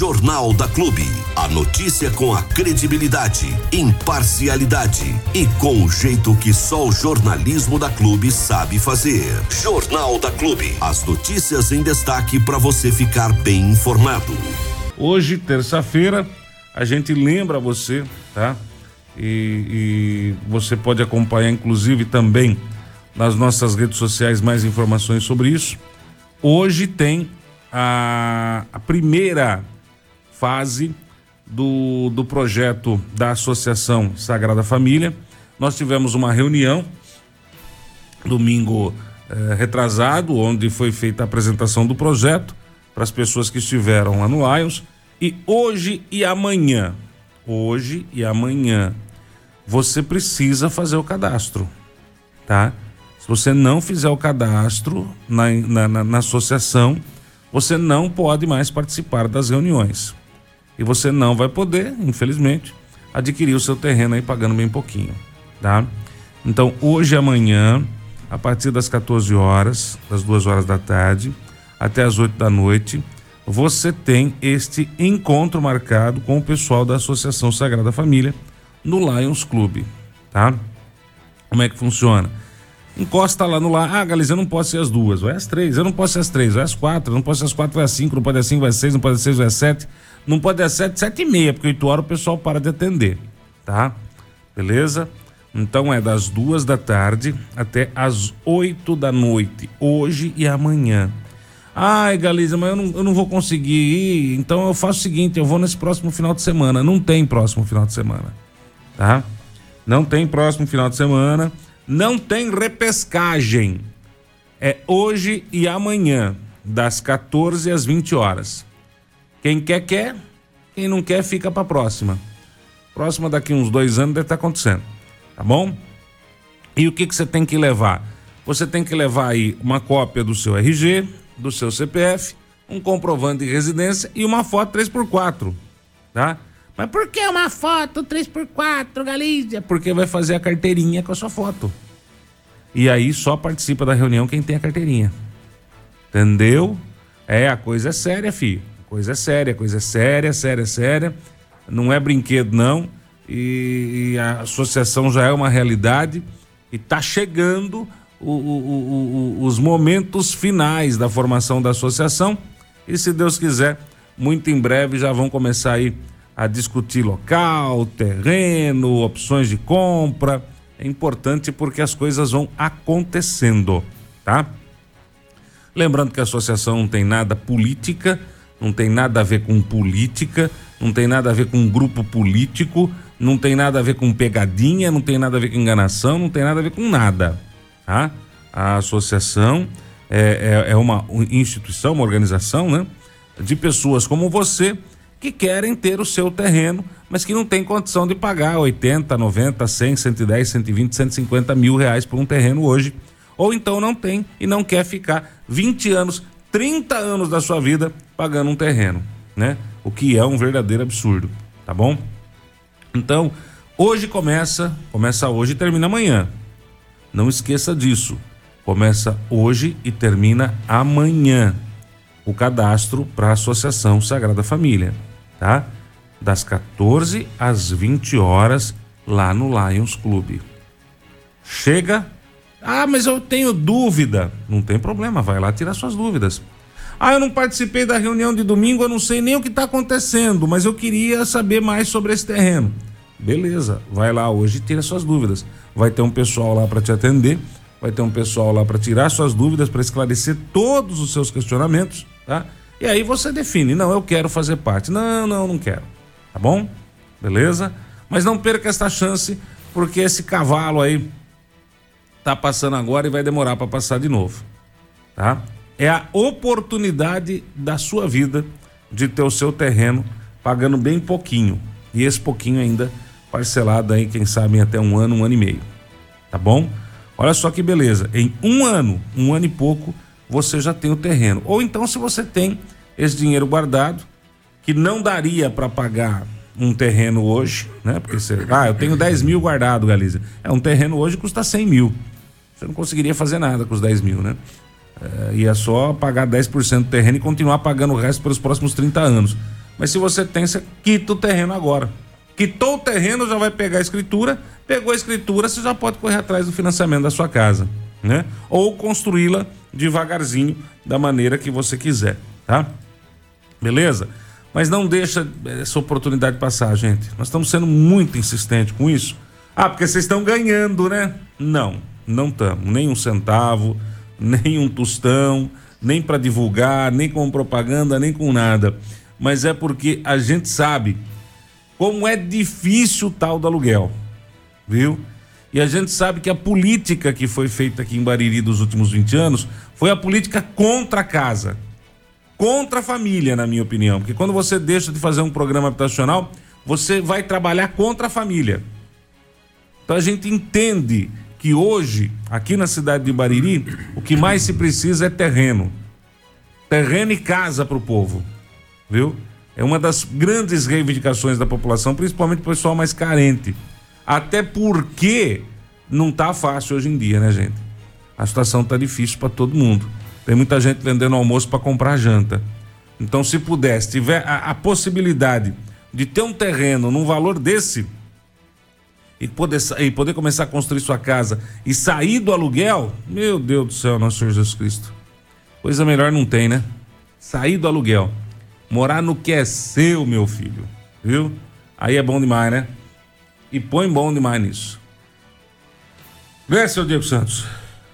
Jornal da Clube. A notícia com a credibilidade, imparcialidade e com o jeito que só o jornalismo da Clube sabe fazer. Jornal da Clube. As notícias em destaque para você ficar bem informado. Hoje, terça-feira, a gente lembra você, tá? E, e você pode acompanhar, inclusive, também nas nossas redes sociais mais informações sobre isso. Hoje tem a, a primeira fase do, do projeto da Associação Sagrada Família. Nós tivemos uma reunião domingo eh, retrasado, onde foi feita a apresentação do projeto para as pessoas que estiveram lá no Lions. E hoje e amanhã, hoje e amanhã, você precisa fazer o cadastro, tá? Se você não fizer o cadastro na, na, na, na associação, você não pode mais participar das reuniões. E você não vai poder, infelizmente, adquirir o seu terreno aí pagando bem pouquinho, tá? Então, hoje amanhã, a partir das 14 horas, das 2 horas da tarde, até as 8 da noite, você tem este encontro marcado com o pessoal da Associação Sagrada Família no Lions Club, tá? Como é que funciona? encosta lá no lá. Ah, Galiza, eu não posso ser as duas, vai as três. Eu não posso ser as três, vai as quatro. Eu não posso ser as quatro, vai as cinco. Não pode ser cinco, vai as seis. Não pode ser seis, vai as sete. Não pode ser sete, sete e meia, porque oito horas o pessoal para de atender, tá? Beleza? Então é das duas da tarde até as oito da noite, hoje e amanhã. Ai, Galiza, mas eu não, eu não vou conseguir ir. Então eu faço o seguinte: eu vou nesse próximo final de semana. Não tem próximo final de semana, tá? Não tem próximo final de semana. Não tem repescagem. É hoje e amanhã, das 14 às 20 horas. Quem quer, quer. Quem não quer, fica para próxima. Próxima daqui uns dois anos deve estar tá acontecendo. Tá bom? E o que, que você tem que levar? Você tem que levar aí uma cópia do seu RG, do seu CPF, um comprovante de residência e uma foto 3x4. Tá? Mas por que uma foto 3x4, Galícia? Porque vai fazer a carteirinha com a sua foto. E aí só participa da reunião quem tem a carteirinha. Entendeu? É, a coisa é séria, filho. Coisa é séria, coisa é séria, séria, séria. Não é brinquedo, não. E, e a associação já é uma realidade. E tá chegando o, o, o, os momentos finais da formação da associação. E se Deus quiser, muito em breve já vão começar aí a discutir local, terreno, opções de compra. É importante porque as coisas vão acontecendo, tá? Lembrando que a associação não tem nada política, não tem nada a ver com política, não tem nada a ver com grupo político, não tem nada a ver com pegadinha, não tem nada a ver com enganação, não tem nada a ver com nada, tá? A associação é, é, é uma instituição, uma organização, né? De pessoas como você que querem ter o seu terreno, mas que não tem condição de pagar 80, 90, 100, 110, 120, 150 mil reais por um terreno hoje. Ou então não tem e não quer ficar 20 anos, 30 anos da sua vida pagando um terreno, né? O que é um verdadeiro absurdo, tá bom? Então, hoje começa, começa hoje e termina amanhã. Não esqueça disso. Começa hoje e termina amanhã o cadastro para a Associação Sagrada Família tá? Das 14 às 20 horas lá no Lions Clube. Chega. Ah, mas eu tenho dúvida. Não tem problema, vai lá tirar suas dúvidas. Ah, eu não participei da reunião de domingo, eu não sei nem o que está acontecendo, mas eu queria saber mais sobre esse terreno. Beleza, vai lá hoje e tira suas dúvidas. Vai ter um pessoal lá para te atender, vai ter um pessoal lá para tirar suas dúvidas, para esclarecer todos os seus questionamentos, tá? E aí você define, não, eu quero fazer parte. Não, não, não quero. Tá bom? Beleza? Mas não perca esta chance, porque esse cavalo aí tá passando agora e vai demorar para passar de novo. Tá? É a oportunidade da sua vida de ter o seu terreno pagando bem pouquinho. E esse pouquinho ainda parcelado aí, quem sabe, em até um ano, um ano e meio. Tá bom? Olha só que beleza. Em um ano, um ano e pouco, você já tem o terreno. Ou então, se você tem esse dinheiro guardado, que não daria para pagar um terreno hoje, né? Porque você, ah, eu tenho 10 mil guardado, Galiza. É, um terreno hoje custa 100 mil. Você não conseguiria fazer nada com os 10 mil, né? É, ia só pagar 10% do terreno e continuar pagando o resto pelos próximos 30 anos. Mas se você tem, você quita o terreno agora. Quitou o terreno, já vai pegar a escritura. Pegou a escritura, você já pode correr atrás do financiamento da sua casa, né? Ou construí-la devagarzinho, da maneira que você quiser, tá? Beleza? Mas não deixa essa oportunidade passar, gente. Nós estamos sendo muito insistentes com isso. Ah, porque vocês estão ganhando, né? Não, não estamos. Nem um centavo, nem um tostão, nem para divulgar, nem com propaganda, nem com nada. Mas é porque a gente sabe como é difícil o tal do aluguel, viu? E a gente sabe que a política que foi feita aqui em Bariri dos últimos 20 anos foi a política contra a casa contra a família, na minha opinião. Porque quando você deixa de fazer um programa habitacional, você vai trabalhar contra a família. Então a gente entende que hoje, aqui na cidade de Bariri, o que mais se precisa é terreno. Terreno e casa para o povo. Viu? É uma das grandes reivindicações da população, principalmente o pessoal mais carente. Até porque não tá fácil hoje em dia, né, gente? A situação tá difícil para todo mundo. Tem muita gente vendendo almoço para comprar janta. Então, se pudesse, tiver a, a, possibilidade de ter um terreno num valor desse e poder, e poder começar a construir sua casa e sair do aluguel, meu Deus do céu, nosso Senhor Jesus Cristo. Coisa melhor não tem, né? Sair do aluguel. Morar no que é seu, meu filho. Viu? Aí é bom demais, né? E põe bom demais nisso. Vê, seu Diego Santos.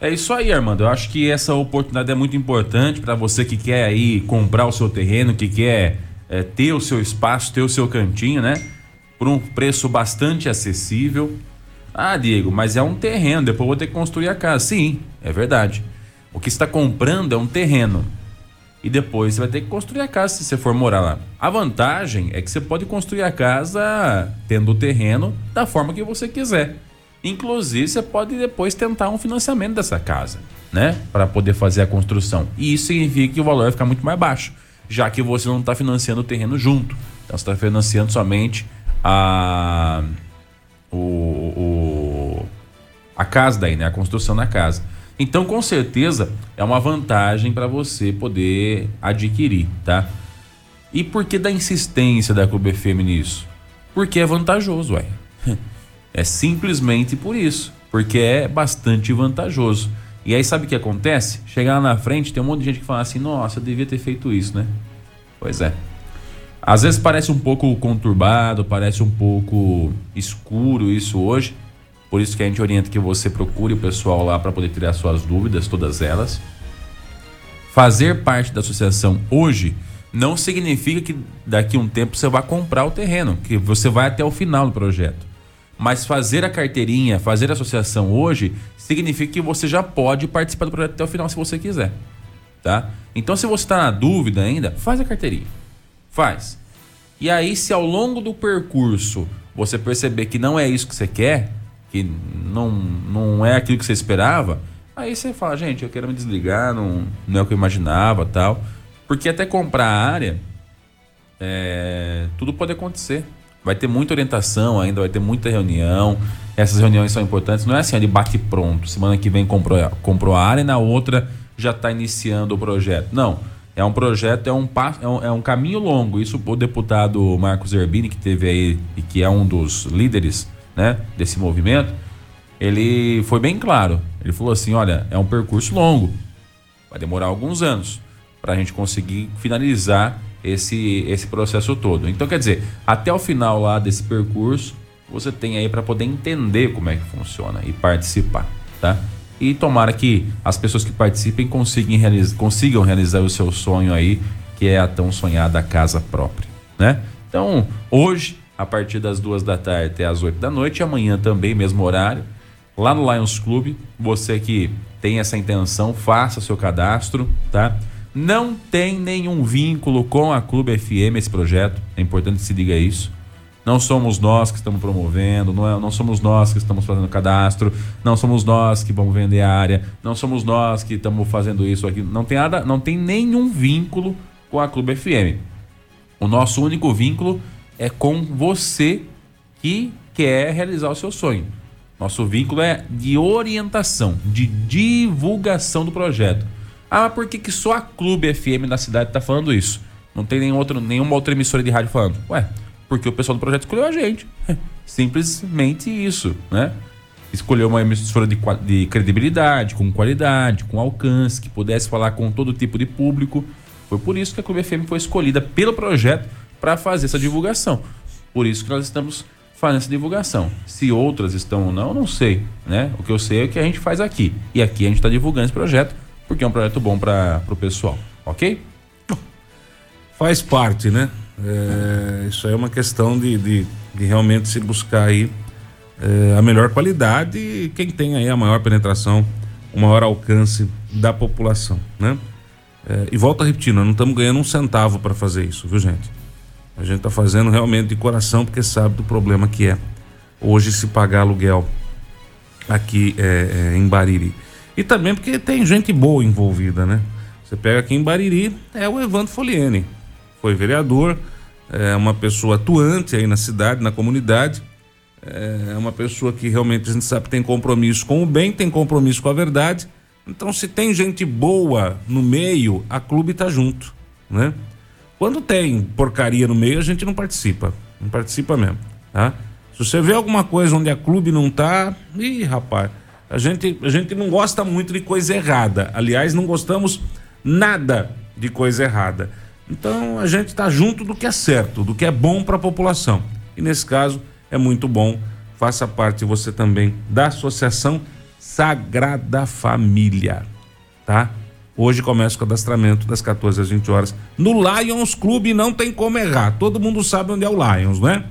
É isso aí, Armando. Eu acho que essa oportunidade é muito importante para você que quer aí comprar o seu terreno, que quer é, ter o seu espaço, ter o seu cantinho, né? Por um preço bastante acessível. Ah, Diego, mas é um terreno, depois vou ter que construir a casa. Sim, é verdade. O que está comprando é um terreno. E depois você vai ter que construir a casa se você for morar lá. A vantagem é que você pode construir a casa tendo o terreno da forma que você quiser. Inclusive, você pode depois tentar um financiamento dessa casa, né? Para poder fazer a construção. E isso significa que o valor vai ficar muito mais baixo, já que você não está financiando o terreno junto. Então, você está financiando somente a, o, o, a casa daí, né? A construção da casa. Então, com certeza, é uma vantagem para você poder adquirir, tá? E por que da insistência da Clube FM nisso? Porque é vantajoso, ué. É simplesmente por isso, porque é bastante vantajoso. E aí sabe o que acontece? Chegar lá na frente, tem um monte de gente que fala assim: "Nossa, eu devia ter feito isso, né?" Pois é. Às vezes parece um pouco conturbado, parece um pouco escuro isso hoje. Por isso que a gente orienta que você procure o pessoal lá para poder tirar suas dúvidas, todas elas. Fazer parte da associação hoje não significa que daqui a um tempo você vai comprar o terreno, que você vai até o final do projeto. Mas fazer a carteirinha, fazer a associação hoje, significa que você já pode participar do projeto até o final se você quiser. Tá? Então, se você está na dúvida ainda, faz a carteirinha. Faz. E aí, se ao longo do percurso você perceber que não é isso que você quer, que não, não é aquilo que você esperava, aí você fala, gente, eu quero me desligar, não, não é o que eu imaginava tal. Porque até comprar a área, é, tudo pode acontecer. Vai ter muita orientação ainda, vai ter muita reunião. Essas reuniões são importantes. Não é assim, de bate pronto. Semana que vem comprou, comprou a área e na outra já está iniciando o projeto. Não. É um projeto, é um, é um, é um caminho longo. Isso o deputado Marcos Herbini, que teve aí e que é um dos líderes né, desse movimento, ele foi bem claro. Ele falou assim: olha, é um percurso longo. Vai demorar alguns anos para a gente conseguir finalizar esse, esse processo todo. Então, quer dizer, até o final lá desse percurso, você tem aí para poder entender como é que funciona e participar, tá? E tomara que as pessoas que participem consigam realizar, consigam realizar o seu sonho aí, que é a tão sonhada casa própria, né? Então, hoje, a partir das duas da tarde até as oito da noite, amanhã também, mesmo horário, lá no Lions Club, você que tem essa intenção, faça seu cadastro, tá? Não tem nenhum vínculo com a Clube FM esse projeto. É importante que se diga isso. Não somos nós que estamos promovendo, não, é, não somos nós que estamos fazendo cadastro, não somos nós que vamos vender a área, não somos nós que estamos fazendo isso aqui. Não tem nada, não tem nenhum vínculo com a Clube FM. O nosso único vínculo é com você que quer realizar o seu sonho. Nosso vínculo é de orientação, de divulgação do projeto. Ah, por que, que só a Clube FM da cidade está falando isso? Não tem nenhum outro, nenhuma outra emissora de rádio falando. Ué, porque o pessoal do projeto escolheu a gente. Simplesmente isso, né? Escolheu uma emissora de, de credibilidade, com qualidade, com alcance, que pudesse falar com todo tipo de público. Foi por isso que a Clube FM foi escolhida pelo projeto para fazer essa divulgação. Por isso que nós estamos fazendo essa divulgação. Se outras estão ou não, não sei, né? O que eu sei é o que a gente faz aqui. E aqui a gente está divulgando esse projeto porque é um projeto bom para o pessoal, ok? Faz parte, né? É, isso aí é uma questão de, de, de realmente se buscar aí é, a melhor qualidade e quem tem aí a maior penetração, o maior alcance da população, né? É, e volto a repetir, nós não estamos ganhando um centavo para fazer isso, viu gente? A gente está fazendo realmente de coração porque sabe do problema que é hoje se pagar aluguel aqui é, é, em Bariri. E também porque tem gente boa envolvida, né? Você pega aqui em Bariri, é o Evandro Foliene. Foi vereador, é uma pessoa atuante aí na cidade, na comunidade. É uma pessoa que realmente a gente sabe tem compromisso com o bem, tem compromisso com a verdade. Então, se tem gente boa no meio, a clube tá junto, né? Quando tem porcaria no meio, a gente não participa. Não participa mesmo, tá? Se você vê alguma coisa onde a clube não tá, ih, rapaz, a gente, a gente não gosta muito de coisa errada. Aliás, não gostamos nada de coisa errada. Então, a gente tá junto do que é certo, do que é bom para a população. E nesse caso, é muito bom. Faça parte você também da Associação Sagrada Família, tá? Hoje começa o cadastramento das 14 às 20 horas no Lions Clube, não tem como errar. Todo mundo sabe onde é o Lions, né?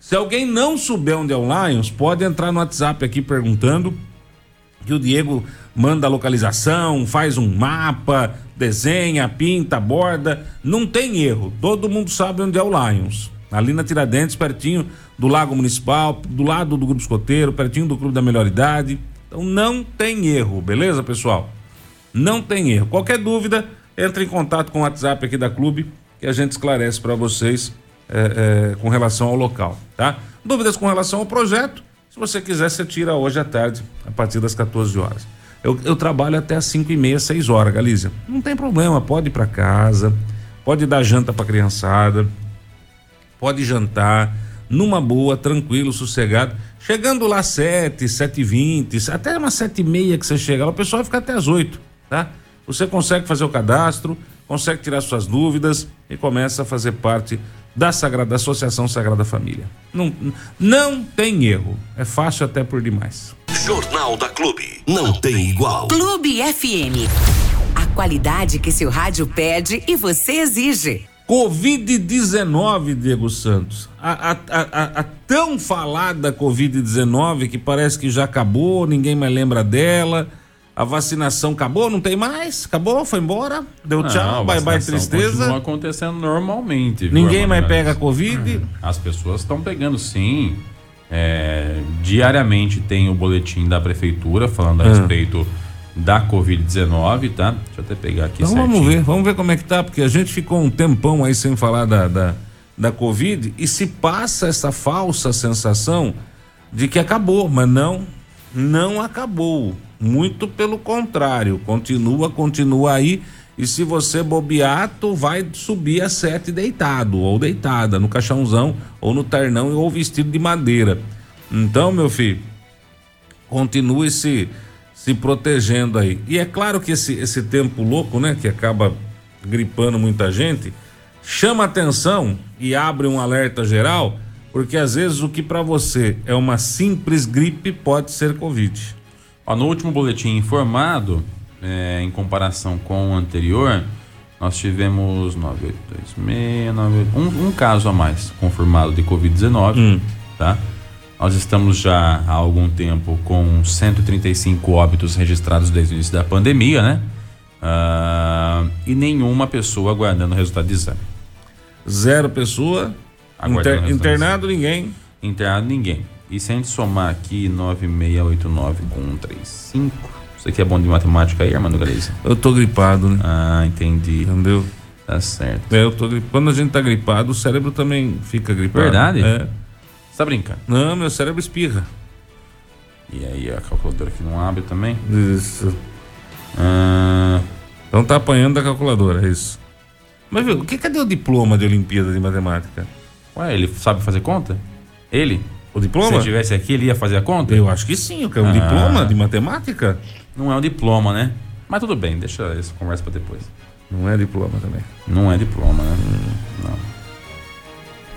Se alguém não souber onde é o Lions, pode entrar no WhatsApp aqui perguntando que o Diego manda a localização, faz um mapa, desenha, pinta, borda, não tem erro. Todo mundo sabe onde é o Lions. Ali na Tiradentes, pertinho do Lago Municipal, do lado do Grupo Escoteiro, pertinho do Clube da Melhor Idade. Então não tem erro, beleza, pessoal? Não tem erro. Qualquer dúvida, entre em contato com o WhatsApp aqui da Clube que a gente esclarece para vocês é, é, com relação ao local, tá? Dúvidas com relação ao projeto, se você quiser, você tira hoje à tarde, a partir das 14 horas. Eu, eu trabalho até as 5 e meia, 6 horas, Galícia. Não tem problema, pode ir para casa, pode dar janta para criançada, pode jantar, numa boa, tranquilo, sossegado. Chegando lá sete, sete e vinte, até umas sete e meia que você chega lá, o pessoal fica até as oito tá? Você consegue fazer o cadastro, consegue tirar suas dúvidas e começa a fazer parte da Sagrada da Associação Sagrada Família. Não, não tem erro, é fácil até por demais. Jornal da Clube, não tem igual. Clube FM. A qualidade que seu rádio pede e você exige. Covid-19, Diego Santos. A, a, a, a, tão falada Covid-19 que parece que já acabou, ninguém mais lembra dela a vacinação acabou, não tem mais? Acabou, foi embora, deu não, tchau, bye bye tristeza. Continua acontecendo normalmente. Ninguém mais pega a Covid? As pessoas estão pegando sim. É, diariamente tem o boletim da prefeitura falando a ah. respeito da Covid-19, tá? Deixa eu até pegar aqui Então certinho. vamos ver, vamos ver como é que tá, porque a gente ficou um tempão aí sem falar da, da, da Covid e se passa essa falsa sensação de que acabou, mas não, não acabou. Muito pelo contrário, continua, continua aí. E se você bobear, tu vai subir a sete deitado ou deitada no caixãozão ou no ternão ou vestido de madeira. Então, meu filho, continue se se protegendo aí. E é claro que esse esse tempo louco, né, que acaba gripando muita gente, chama atenção e abre um alerta geral, porque às vezes o que para você é uma simples gripe pode ser covid. Ó, no último boletim informado, é, em comparação com o anterior, nós tivemos 9826, 98, um, um caso a mais confirmado de Covid-19, hum. tá? Nós estamos já há algum tempo com 135 óbitos registrados desde o início da pandemia, né? Uh, e nenhuma pessoa aguardando o resultado de exame. Zero pessoa. Inter, internado ninguém. Internado ninguém. E se a gente somar aqui 9689 com 135, você que é bom de matemática aí, Armando Galeza? Eu tô gripado, né? Ah, entendi. Entendeu? Tá certo. É, eu tô gripado. Quando a gente tá gripado, o cérebro também fica gripado. Verdade? É. Você tá brincando? Não, meu cérebro espirra. E aí, a calculadora que não abre também? Isso. Ah... Então tá apanhando da calculadora, é isso. Mas viu, o que cadê o diploma de Olimpíada de Matemática? Ué, ele sabe fazer conta? Ele? O Se diploma? ele estivesse aqui, ele ia fazer a conta? Eu acho que sim, eu quero um Ah. diploma de matemática. Não é um diploma, né? Mas tudo bem, deixa essa conversa pra depois. Não é diploma também. Não é diploma, né? Não.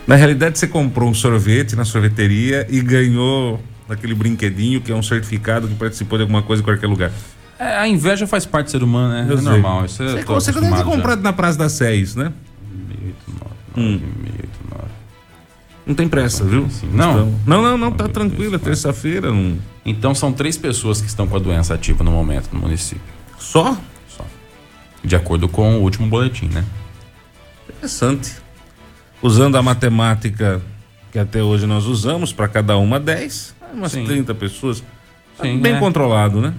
Na realidade, você comprou um sorvete na sorveteria e ganhou aquele brinquedinho que é um certificado que participou de alguma coisa em qualquer lugar. É, a inveja faz parte do ser humano, né? Eu é sei. normal. Isso Você, tô você deve ter já. comprado na Praça da Sé isso, né? 189, Hum. 189. Não tem pressa, viu? Não. Então- não, não, não, tá tranquilo, é terça-feira. Não... Então são três pessoas que estão com a doença ativa no momento no município. Só? Só. De acordo com o último boletim, né? Interessante. Usando a matemática que até hoje nós usamos, para cada uma 10, umas Sim. 30 pessoas. Sim, Bem né? controlado, né?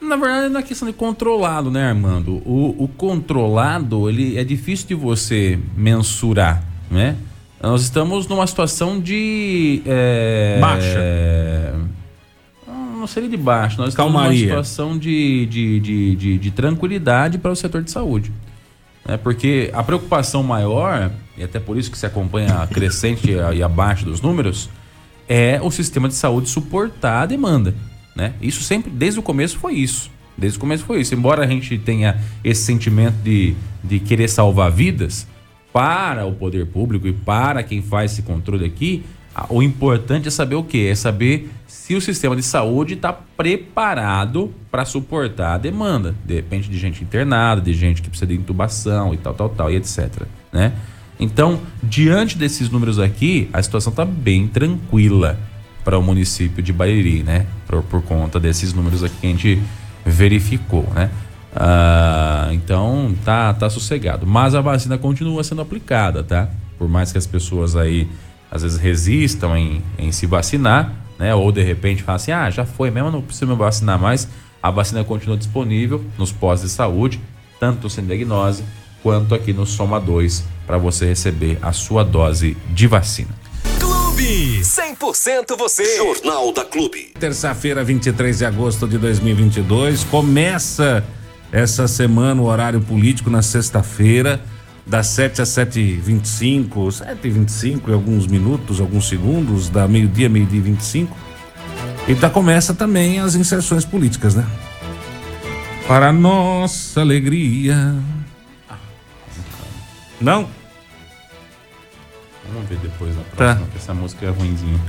Na verdade, não é questão de controlado, né, Armando? O, o controlado, ele é difícil de você mensurar, né? Nós estamos numa situação de... é, Baixa. é, não seria de baixo, nós estamos Calmaria. numa situação de, de, de, de, de tranquilidade para o setor de saúde. né? Porque a preocupação maior, e até por isso que se acompanha a crescente e abaixo dos números, é o sistema de saúde suportar a demanda. Né? Isso sempre, desde o começo foi isso. Desde o começo foi isso. Embora a gente tenha esse sentimento de, de querer salvar vidas, para o poder público e para quem faz esse controle aqui, o importante é saber o quê? É saber se o sistema de saúde está preparado para suportar a demanda. De repente de gente internada, de gente que precisa de intubação e tal, tal, tal, e etc. Né? Então, diante desses números aqui, a situação está bem tranquila para o município de Bariri, né? Por, por conta desses números aqui que a gente verificou, né? Ah, então tá, tá sossegado. Mas a vacina continua sendo aplicada, tá? Por mais que as pessoas aí às vezes resistam em, em se vacinar, né? Ou de repente falam assim, ah, já foi mesmo, não preciso me vacinar mais. A vacina continua disponível nos postos de saúde, tanto sem diagnose quanto aqui no Soma 2, para você receber a sua dose de vacina. Clube 100% você. Jornal da Clube. Terça-feira, 23 de agosto de 2022. Começa essa semana o horário político na sexta-feira, das 7 às 7h25, 7h25 e alguns minutos, alguns segundos, da meio-dia, meio-dia e 25. E tá, começa também as inserções políticas, né? Para nossa alegria. Não? Vamos ver depois na Tá. próxima, que essa música é ruimzinha.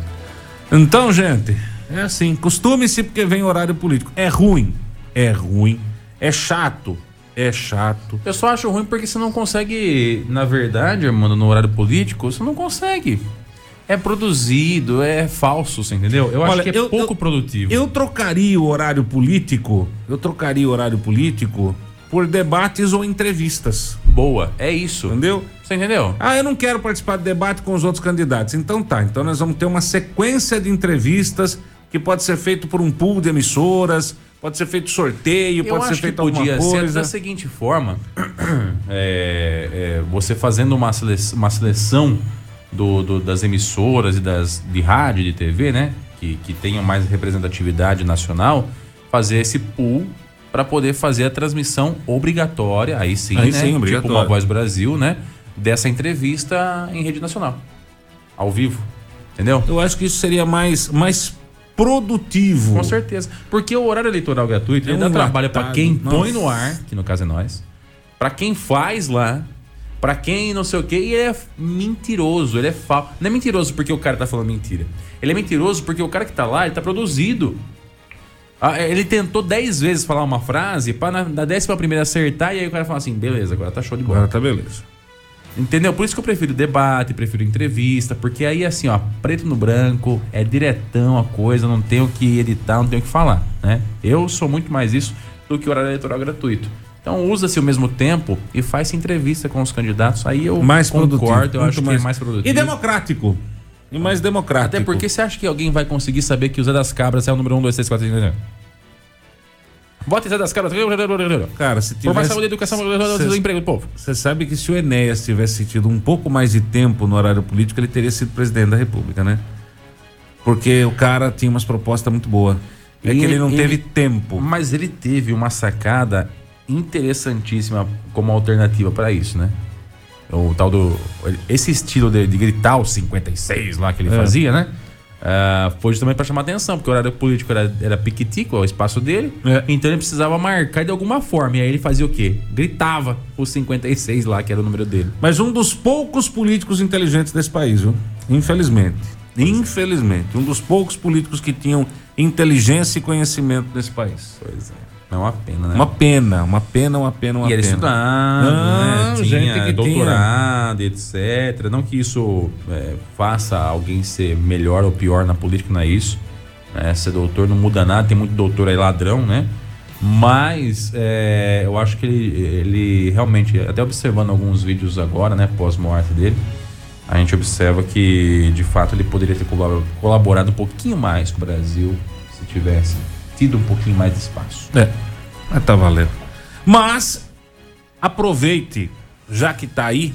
Então, gente, é assim, costume-se porque vem horário político. É ruim, é ruim, é chato, é chato. Eu só acho ruim porque você não consegue, na verdade, Armando, no horário político, você não consegue. É produzido, é falso, você entendeu? Eu acho Olha, que é eu- pouco eu- produtivo. Eu trocaria o horário político, eu trocaria o horário político por debates ou entrevistas, Boa, é isso. entendeu? Você entendeu? Ah, eu não quero participar de debate com os outros candidatos. Então tá, então nós vamos ter uma sequência de entrevistas que pode ser feito por um pool de emissoras, pode ser feito sorteio, pode ser feito alguma podia ser coisa. da seguinte forma: é, é, você fazendo uma seleção, uma seleção do, do- das emissoras e das de rádio e de TV, né? Que, que tenham mais representatividade nacional, fazer esse pool para poder fazer a transmissão obrigatória, aí sim, Aí né? sim, tipo uma Voz Brasil, né? Dessa entrevista em rede nacional, ao vivo, entendeu? Eu acho que isso seria mais, mais produtivo. Com certeza. Porque o horário eleitoral gratuito É ele um dá trabalho para quem põe Nossa. no ar, que no caso é nós, para quem faz lá, para quem não sei o quê, e ele é mentiroso, ele é falso. Não é mentiroso porque o cara tá falando mentira. Ele é mentiroso porque o cara que tá lá, ele tá produzido. Ah, Ele tentou 10 vezes falar uma frase para na, na décima primeira acertar e aí o cara fala assim, beleza, agora tá show de bola. Agora tá beleza. Entendeu? Por isso que eu prefiro debate, prefiro entrevista, porque aí assim, ó, preto no branco, é diretão a coisa, não tenho que editar, não tenho que falar, né? Eu sou muito mais isso do que horário eleitoral gratuito. Então usa-se o mesmo tempo e faz entrevista com os candidatos, aí eu Mais concordo, produtivo. eu acho que é mais produtivo. E democrático. E mais democrático. Até porque você acha que alguém vai conseguir saber que o Zé das Cabras é o número 1, 2, 3, 4, 5, 6, Bota Zé das Cabras. Cara, se Por mais tivesse... saúde, educação, Cês- emprego do povo. Você sabe que se o Enéas tivesse tido um pouco mais de tempo no horário político, ele teria sido presidente da República, né? Porque o cara tinha umas propostas muito boas. É E que ele não ele- teve tempo. Mas ele teve uma sacada interessantíssima como alternativa para isso, né? O tal do. Esse estilo de, de gritar os 56 lá que ele É. fazia, né? Ah, foi justamente para chamar atenção, porque o horário político era, era piquitico, o espaço dele. É. Então ele precisava marcar de alguma forma. E aí ele fazia o quê? Gritava os 56 lá, que era o número dele. Mas um dos poucos políticos inteligentes desse país, viu? Infelizmente. Infelizmente. Um dos poucos políticos que tinham inteligência e conhecimento nesse país. Pois é. É uma pena, né? Uma pena, uma pena, uma pena, uma E era pena. estudado, Não, né? gente Tinha que doutorado, etc. Não que isso é, faça alguém ser melhor ou pior na política, não é isso. É, ser doutor não muda nada, tem muito doutor aí ladrão, né? Mas é, eu acho que ele, ele realmente, até observando alguns vídeos agora, né, pós-morte dele, a gente observa que de fato ele poderia ter colab- colaborado um pouquinho mais com o Brasil se tivesse tido um pouquinho mais de espaço. É, mas tá valendo. Mas aproveite, já que tá aí,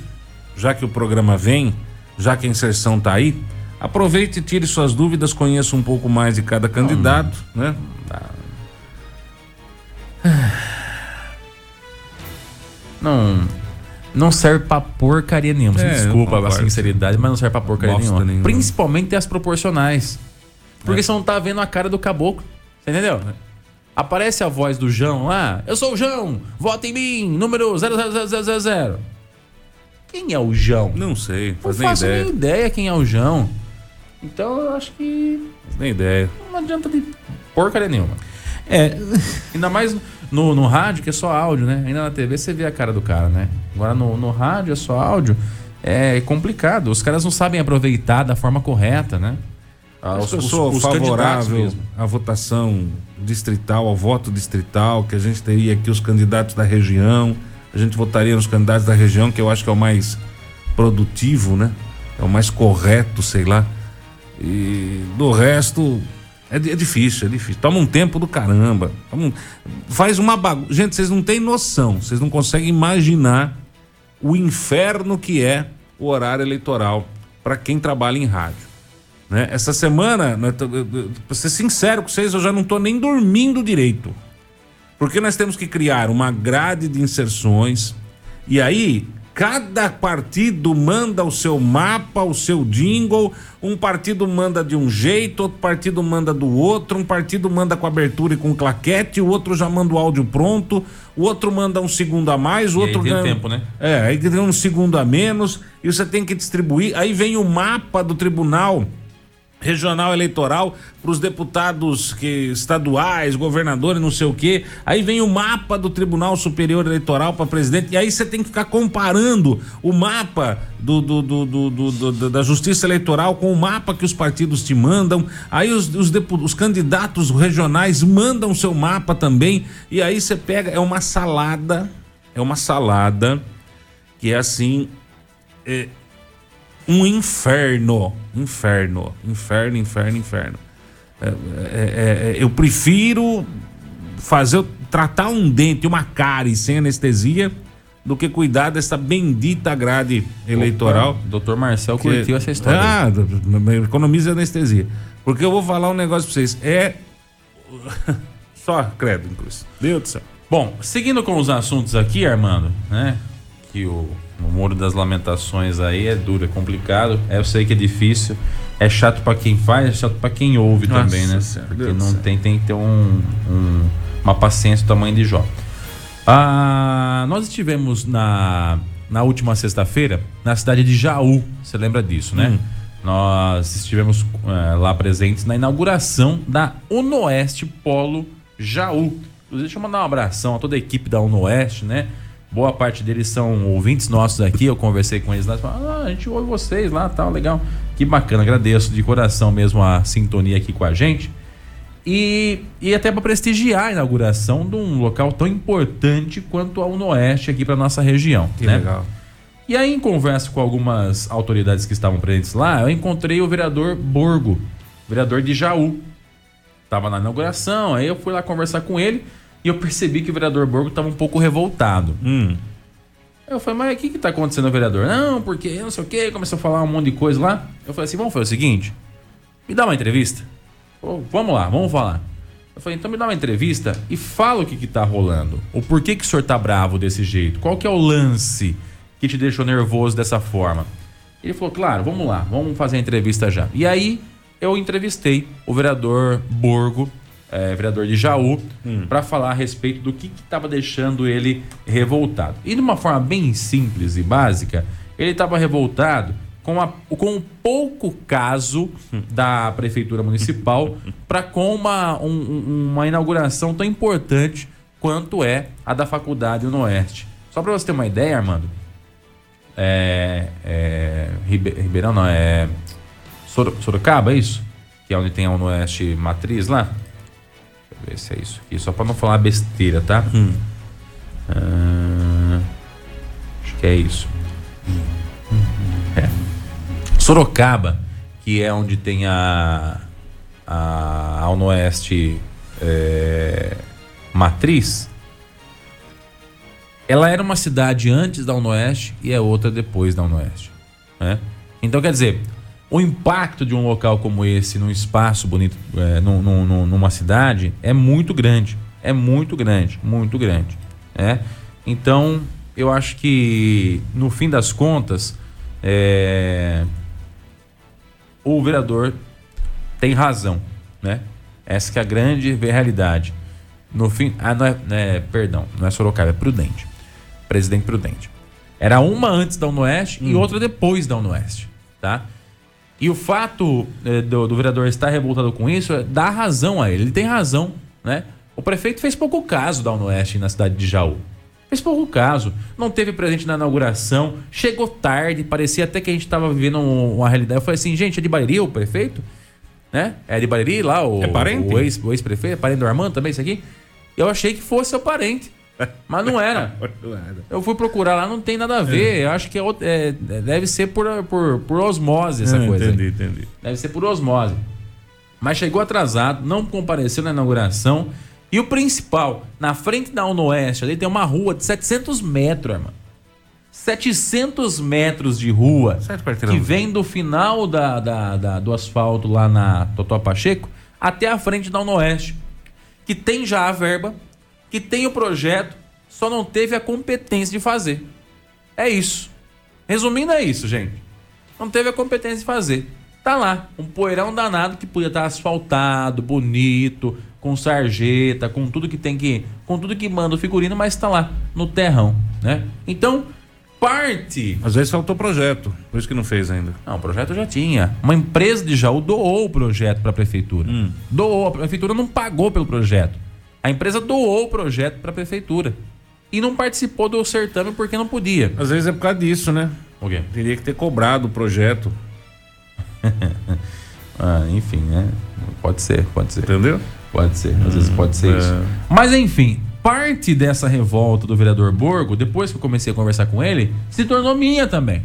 já que o programa vem, já que a inserção tá aí, aproveite e tire suas dúvidas, conheça um pouco mais de cada candidato, né? Não. Não serve pra porcaria nenhuma. É, Desculpa a sinceridade, mas não serve pra porcaria nenhuma. nenhuma. Principalmente as proporcionais. Porque É. você não tá vendo a cara do caboclo. Você entendeu? Aparece a voz do João lá. Eu sou o João, vota em mim, número 00000. Quem é o João? Não sei, Não faz nem faço ideia. nem ideia quem é o João. Então eu acho que Faz nem ideia. não adianta de porcaria nenhuma. É, Ainda mais no, no rádio, que é só áudio, né? Ainda na TV você vê a cara do cara, né? Agora no, no rádio é só áudio. É complicado. Os caras não sabem aproveitar da forma correta, né? Ah, eu sou candidatos favorável à votação distrital, ao voto distrital, que a gente teria aqui os candidatos da região, a gente votaria nos candidatos da região, que eu acho que é o mais produtivo, né? É o mais correto, sei lá. E do resto, é, é difícil, é difícil. Toma um tempo do caramba. Toma um- faz uma bagunça. Gente, vocês não têm noção, vocês não conseguem imaginar o inferno que é o horário eleitoral para quem trabalha em rádio. Né? Essa semana, né, pra ser sincero com vocês, eu já não tô nem dormindo direito. Porque nós temos que criar uma grade de inserções e aí cada partido manda o seu mapa, o seu jingle, um partido manda de um jeito, outro partido manda do outro, um partido manda com abertura e com claquete, o outro já manda o áudio pronto, o outro manda um segundo a mais, o E aí outro tem ganha- tempo, né? é, aí tem um segundo a menos e você tem que distribuir. Aí vem o mapa do Tribunal Regional Eleitoral para os deputados que, estaduais, governadores, não sei o quê. Aí vem o mapa do Tribunal Superior Eleitoral para presidente. E aí você tem que ficar comparando o mapa do, do- do- da Justiça Eleitoral com o mapa que os partidos te mandam. Aí os, os, os candidatos regionais mandam seu mapa também. E aí você pega. É uma salada. É uma salada que é assim. é um inferno. Inferno. Inferno, inferno, inferno. É, é, é, é, eu prefiro fazer tratar um dente, uma cárie sem anestesia, do que cuidar dessa bendita grade eleitoral. O doutor Marcel que- curtiu essa história. Ah, economiza anestesia. Porque eu vou falar um negócio pra vocês. É. Só credo, inclusive. Deus do céu. Bom, seguindo com os assuntos aqui, Armando, né? Que o, o Muro das Lamentações aí é duro, é complicado. É, eu sei que é difícil. É chato pra quem faz, é chato pra quem ouve Nossa também, né? Senhora, Porque Deus não tem, tem que ter um, um- uma paciência do tamanho de Jó. Ah, nós estivemos na, na última sexta-feira na cidade de Jaú. Você lembra disso, né? Hum. Nós estivemos eh, lá presentes na inauguração da Unoeste Polo Jaú. Inclusive, deixa eu mandar um abração a toda a equipe da Unoeste, né? Boa parte deles são ouvintes nossos aqui. Eu conversei com eles lá. falaram, Ah, a gente ouve vocês lá, tal, legal. Que bacana, agradeço de coração mesmo a sintonia aqui com a gente. E, e até para prestigiar a inauguração de um local tão importante quanto a Unoeste aqui para nossa região. Que né? legal. E aí, em conversa com algumas autoridades que estavam presentes lá, eu encontrei o vereador Borgo, vereador de Jaú. Tava na inauguração, aí eu fui lá conversar com ele e eu percebi que o vereador Borgo estava um pouco revoltado. Hum. Eu falei, mas o que que tá acontecendo, vereador? Não, porque não sei o quê, começou a falar um monte de coisa lá. Eu falei assim, vamos fazer o seguinte, me dá uma entrevista. Vamos lá, vamos falar. Eu falei, então me dá uma entrevista e fala o que que tá rolando. O porquê que o senhor tá bravo desse jeito? Qual que é o lance que te deixou nervoso dessa forma? Ele falou, claro, vamos lá, vamos fazer a entrevista já. E aí eu entrevistei o vereador Borgo, é, vereador de Jaú, para falar a respeito do que estava deixando ele revoltado. E de uma forma bem simples e básica, ele estava revoltado com, a, com o pouco caso da prefeitura municipal para com uma, um- um- uma inauguração tão importante quanto é a da faculdade no Oeste. Só para você ter uma ideia, Armando, é, é, Ribe- Ribeirão não, é Soro- Sorocaba, é isso? Que é onde tem a Oeste Matriz lá? Ver se é isso aqui, só para não falar besteira, tá? Ah, acho que é isso. É. Sorocaba, que é onde tem a a, a Oeste é, Matriz, ela era uma cidade antes da Oeste e é outra depois da Oeste. Né? Então, quer dizer, o impacto de um local como esse num espaço bonito, é, num- num- num- numa cidade, é muito grande. É muito grande, muito grande. Né? Então, eu acho que, no fim das contas, é, o vereador tem razão, né? Essa que é a grande realidade. No fim, ah, não é, né, perdão, não é Sorocaba, é Prudente. Presidente Prudente. Era uma antes da Unoeste e outra depois da Unoeste, tá? E o fato eh, do, do vereador estar revoltado com isso é, dá razão a ele. Ele tem razão, né? O prefeito fez pouco caso da Unoeste na cidade de Jaú. Fez pouco caso. Não teve presente na inauguração. Chegou tarde. Parecia até que a gente estava vivendo um- uma realidade. Eu falei assim, gente, é de Bariri o prefeito? Né? É de Bariri lá o, É parente? o ex- o ex-prefeito? é parente do Armando também isso aqui? Eu achei que fosse seu parente. Mas não era. Eu fui procurar lá, não tem nada a ver. Eu acho que é, é- deve ser por, por, por osmose essa Ah, coisa. aí. Entendi, entendi. Deve ser por osmose. Mas chegou atrasado, não compareceu na inauguração. E o principal, na frente da Unoeste, ali tem uma rua de 700 metros, irmão. 700 metros de rua que vem do final da, da- da- do asfalto lá na Totó Pacheco até a frente da Unoeste. Que tem já a verba, que tem o projeto, só não teve a competência de fazer. É isso. Resumindo, é isso, gente. Não teve a competência de fazer. Tá lá, um poeirão danado que podia estar asfaltado, bonito, com sarjeta, com tudo que tem que. com tudo que manda o figurino, mas tá lá, no terrão, né? Então, parte. Às vezes faltou projeto, por isso que não fez ainda. Não, o projeto já tinha. Uma empresa de Jaú doou o projeto para a prefeitura. Doou, a prefeitura não pagou pelo projeto. A empresa doou o projeto para a prefeitura. E não participou do certame porque não podia. Às vezes é por causa disso, né? O quê? Teria que ter cobrado o projeto, Ah, enfim, né? Pode ser, pode ser. entendeu? Pode ser, às vezes pode ser é. isso. Mas enfim, parte dessa revolta do vereador Borgo, depois que eu comecei a conversar com ele, se tornou minha também.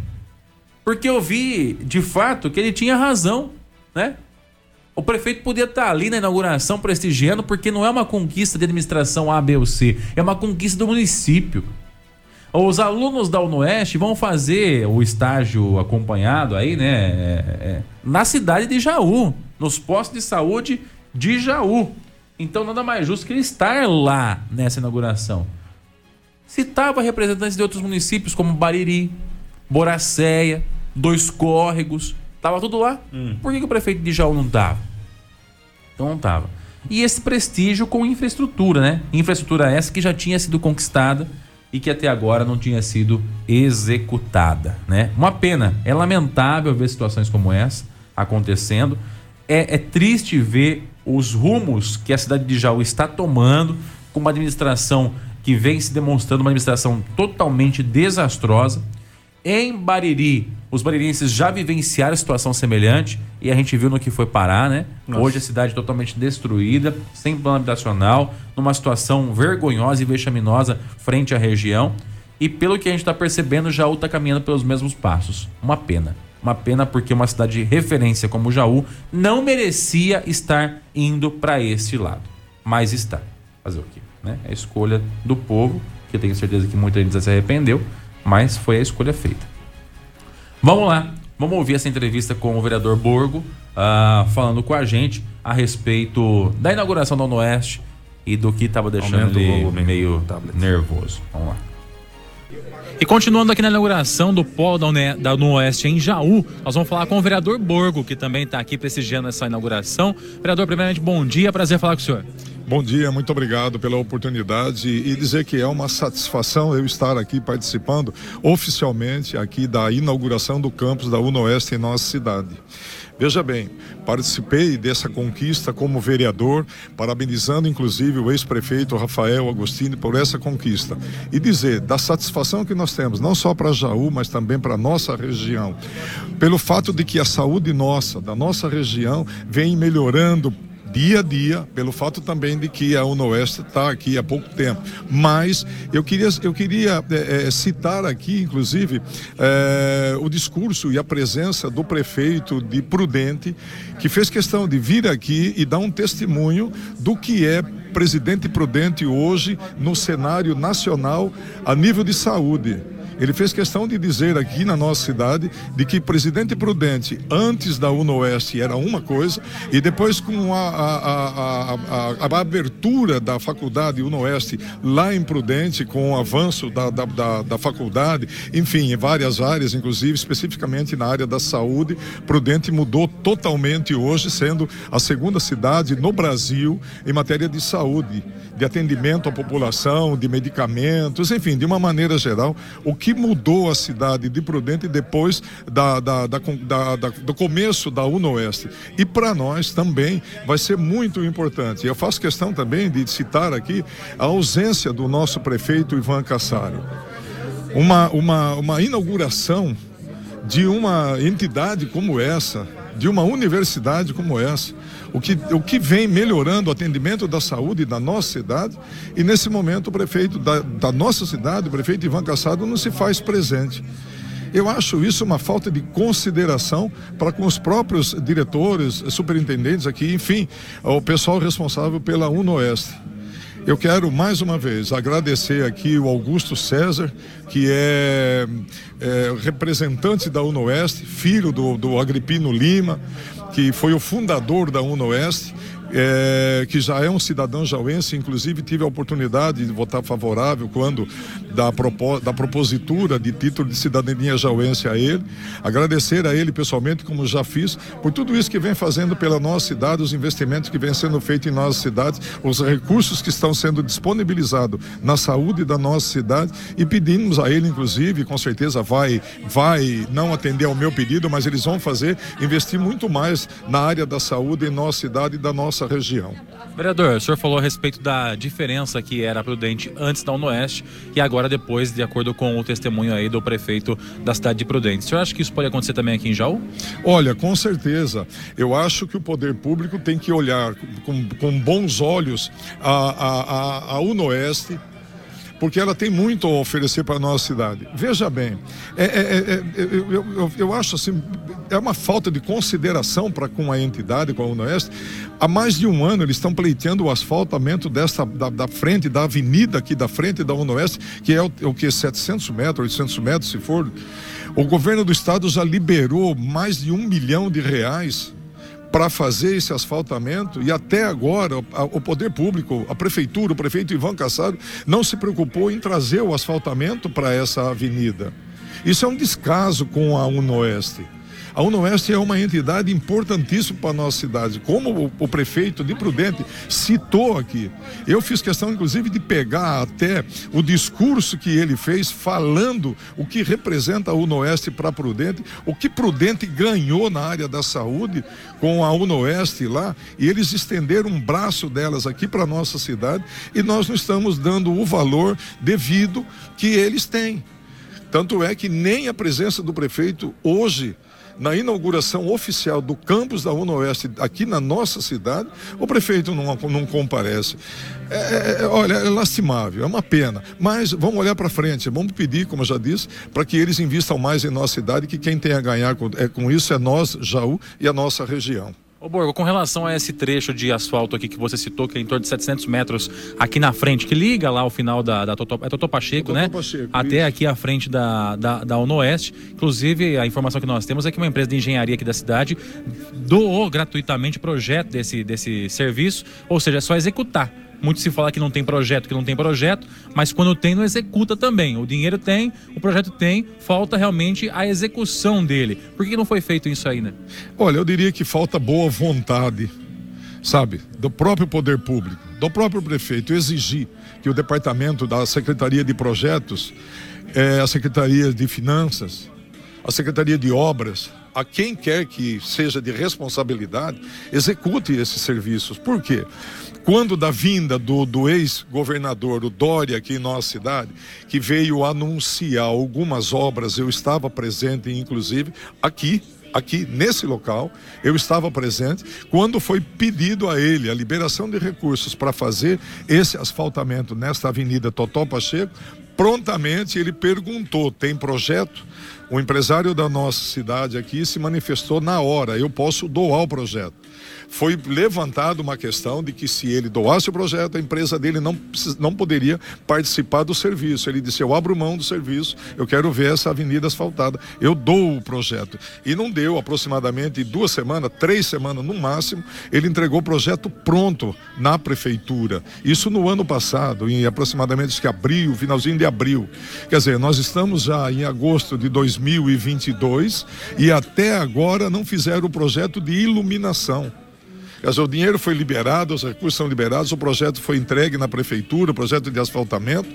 Porque eu vi, de fato, que ele tinha razão, né? O prefeito podia estar ali na inauguração prestigiando, porque não é uma conquista de administração A, B ou C, é uma conquista do município. Os alunos da Unoeste vão fazer o estágio acompanhado aí, né? é, é, na cidade de Jaú, nos postos de saúde de Jaú. Então nada mais justo que ele estar lá nessa inauguração. Citava representantes de outros municípios como Bariri, Boracéia, Dois Córregos. Tava tudo lá. Por que, que o prefeito de Jaú não tava? Então não tava. E esse prestígio com infraestrutura, né? Infraestrutura essa que já tinha sido conquistada e que até agora não tinha sido executada, né? Uma pena. É lamentável ver situações como essa acontecendo. É, é triste ver os rumos que a cidade de Jaú está tomando com uma administração que vem se demonstrando uma administração totalmente desastrosa. Em Bariri, os baririenses já vivenciaram situação semelhante e a gente viu no que foi parar, né? Hoje a cidade totalmente destruída, sem plano habitacional, numa situação vergonhosa e vexaminosa frente à região. E pelo que a gente está percebendo, Jaú está caminhando pelos mesmos passos. Uma pena. Uma pena porque uma cidade de referência como Jaú não merecia estar indo para esse lado. Mas está. Fazer o quê? Né? É a escolha do povo, que eu tenho certeza que muita gente já se arrependeu, mas foi a escolha feita. Vamos lá, vamos ouvir essa entrevista com o vereador Borgo, ah, falando com a gente a respeito da inauguração da Oeste e do que estava deixando ele meio nervoso. Vamos lá. E continuando aqui na inauguração do polo da, Une, da no Oeste em Jaú, nós vamos falar com o vereador Borgo, que também está aqui prestigiando essa inauguração. Vereador, primeiramente, bom dia, prazer falar com o senhor. Bom dia, muito obrigado pela oportunidade e dizer que é uma satisfação eu estar aqui participando oficialmente aqui da inauguração do campus da UNOeste em nossa cidade. Veja bem, participei dessa conquista como vereador, parabenizando inclusive o ex-prefeito Rafael Agostini por essa conquista. E dizer da satisfação que nós temos, não só para Jaú, mas também para nossa região, pelo fato de que a saúde nossa, da nossa região, vem melhorando dia a dia, pelo fato também de que a UNOeste está aqui há pouco tempo. Mas eu queria, eu queria é, é, citar aqui, inclusive, é, o discurso e a presença do prefeito de Prudente, que fez questão de vir aqui e dar um testemunho do que é presidente Prudente hoje no cenário nacional a nível de saúde. Ele fez questão de dizer aqui na nossa cidade de que Presidente Prudente, antes da UNOeste, era uma coisa, e depois com a, a, a, a abertura da faculdade UNOeste lá em Prudente, com o avanço da, da, da, da faculdade, enfim, em várias áreas, inclusive especificamente na área da saúde, Prudente mudou totalmente hoje, sendo a segunda cidade no Brasil em matéria de saúde, de atendimento à população, de medicamentos, enfim, de uma maneira geral, o que mudou a cidade de Prudente depois da, da, da, da do começo da UNOeste. E para nós também vai ser muito importante. Eu faço questão também de citar aqui a ausência do nosso prefeito Ivan Cassaro. Uma, uma, uma inauguração de uma entidade como essa, de uma universidade como essa, o que, o que vem melhorando o atendimento da saúde da nossa cidade, e nesse momento o prefeito da, da nossa cidade, o prefeito Ivan Cassado, não se faz presente. Eu acho isso uma falta de consideração para com os próprios diretores, superintendentes aqui, enfim, o pessoal responsável pela UNOeste. Eu quero mais uma vez agradecer aqui o Augusto César, que é, é representante da UNOeste, filho do, do Agripino Lima, que foi o fundador da UNOeste é, que já é um cidadão jauense, inclusive tive a oportunidade de votar favorável quando da, propo, da propositura de título de cidadania jauense a ele. Agradecer a ele pessoalmente, como já fiz, por tudo isso que vem fazendo pela nossa cidade, os investimentos que vêm sendo feitos em nossas cidades, os recursos que estão sendo disponibilizados na saúde da nossa cidade e pedimos a ele, inclusive, com certeza vai, vai não atender ao meu pedido, mas eles vão fazer, investir muito mais na área da saúde em nossa cidade e da nossa nossa região. Vereador, o senhor falou a respeito da diferença que era Prudente antes da Unoeste e agora depois, de acordo com o testemunho aí do prefeito da cidade de Prudente. O senhor acha que isso pode acontecer também aqui em Jaú? Olha, com certeza. Eu acho que o poder público tem que olhar com, com bons olhos a, a, a, a Unoeste, porque ela tem muito a oferecer para a nossa cidade. Veja bem, é, é, é, eu, eu, eu, acho assim, é uma falta de consideração para com a entidade, com a Unoeste. Há mais de um ano eles estão pleiteando o asfaltamento dessa, da, da frente, da avenida aqui da frente da Unoeste, que é o, o que, 700 metros, 800 metros, se for. O governo do estado já liberou mais de um milhão de reais para fazer esse asfaltamento e até agora o poder público, a prefeitura, o prefeito Ivan Cassado não se preocupou em trazer o asfaltamento para essa avenida. Isso é um descaso com a Unoeste. A Unoeste é uma entidade importantíssima para a nossa cidade, como o, o, prefeito de Prudente citou aqui. Eu fiz questão, inclusive, de pegar até o discurso que ele fez falando o que representa a Unoeste para Prudente, o que Prudente ganhou na área da saúde com a Unoeste lá, e eles estenderam um braço delas aqui para nossa cidade, e nós não estamos dando o valor devido que eles têm. Tanto é que nem a presença do prefeito hoje na inauguração oficial do campus da UNOeste aqui na nossa cidade, o prefeito não, não comparece. É, é, é, olha, é lastimável, é uma pena. Mas vamos olhar para frente, vamos pedir, como eu já disse, para que eles invistam mais em nossa cidade, que quem tem a ganhar com, é, com isso é nós, Jaú, e a nossa região. Ô Borgo, com relação a esse trecho de asfalto aqui que você citou, que é em torno de 700 metros aqui na frente, que liga lá ao final da, da Totó, é Totó Pacheco, Totó né? Pacheco, Até isso. aqui à frente da, da, da Unoeste. Inclusive, a informação que nós temos é que uma empresa de engenharia aqui da cidade doou gratuitamente o projeto desse, desse serviço, ou seja, é só executar. Muito se fala que não tem projeto, que não tem projeto, mas quando tem, não executa também. O dinheiro tem, o projeto tem, falta realmente a execução dele. Por que não foi feito isso aí, né? Olha, eu diria que falta boa vontade, sabe, do próprio poder público, do próprio prefeito, exigir que o departamento da Secretaria de Projetos, eh, a Secretaria de Finanças, a Secretaria de Obras, a quem quer que seja de responsabilidade, execute esses serviços. Por quê? Quando da vinda do, do ex-governador, o Dória, aqui em nossa cidade, que veio anunciar algumas obras, eu estava presente, inclusive, aqui, aqui nesse local, eu estava presente quando foi pedido a ele a liberação de recursos para fazer esse asfaltamento nesta avenida Totó Pacheco. Prontamente ele perguntou: tem projeto? O empresário da nossa cidade aqui se manifestou na hora: eu posso doar o projeto foi levantada uma questão de que se ele doasse o projeto, a empresa dele não, não poderia participar do serviço. Ele disse: Eu abro mão do serviço, eu quero ver essa avenida asfaltada, eu dou o projeto. E não deu aproximadamente duas semanas, três semanas no máximo, ele entregou o projeto pronto na prefeitura. Isso no ano passado, em aproximadamente que abril, finalzinho de abril. Quer dizer, nós estamos já em agosto de 2022 e até agora não fizeram o projeto de iluminação. Quer dizer, o dinheiro foi liberado, os recursos são liberados, o projeto foi entregue na prefeitura, o projeto de asfaltamento,